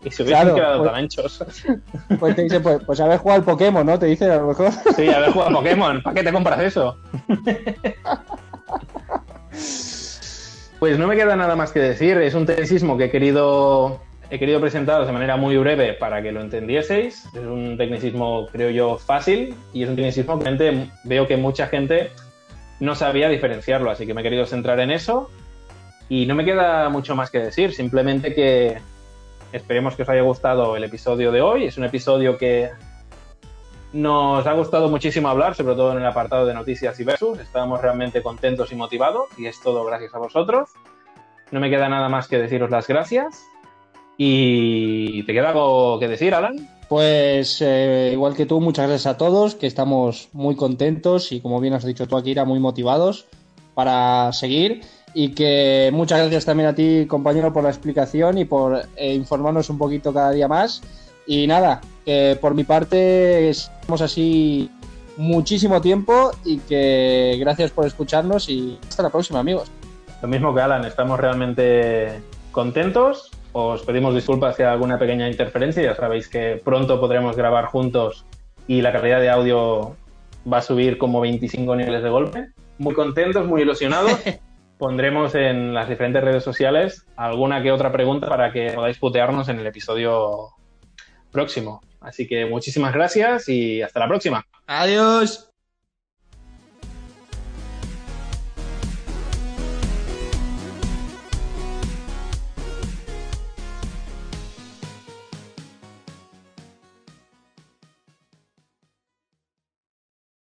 A: Y se hubiesen quedado pues, tan anchos.
C: Pues te dice, pues, pues haber jugado al Pokémon, ¿no? Te dice a lo mejor.
A: Sí, haber jugado al Pokémon. ¿Para qué te compras eso? Pues no me queda nada más que decir. Es un tecnicismo que he querido, he querido presentaros de manera muy breve para que lo entendieseis. Es un tecnicismo, creo yo, fácil y es un tecnicismo que veo que mucha gente no sabía diferenciarlo, así que me he querido centrar en eso. Y no me queda mucho más que decir, simplemente que esperemos que os haya gustado el episodio de hoy. Es un episodio que Nos ha gustado muchísimo hablar, sobre todo en el apartado de noticias y versus. Estábamos realmente contentos y motivados y es todo gracias a vosotros. No me queda nada más que deciros las gracias. ¿Y te queda algo que decir, Alan?
C: Pues eh, igual que tú, muchas gracias a todos, que estamos muy contentos y como bien has dicho tú, Akira, muy motivados para seguir y que muchas gracias también a ti, compañero, por la explicación y por eh, informarnos un poquito cada día más. Y nada, que por mi parte estamos así muchísimo tiempo y que gracias por escucharnos y hasta la próxima, amigos.
A: Lo mismo que Alan, estamos realmente contentos. Os pedimos disculpas si hay alguna pequeña interferencia. Ya sabéis que pronto podremos grabar juntos y la calidad de audio va a subir como 25 niveles de golpe. Muy contentos, muy ilusionados. Pondremos en las diferentes redes sociales alguna que otra pregunta para que podáis putearnos en el episodio próximo. Así que muchísimas gracias y hasta la próxima.
D: Adiós.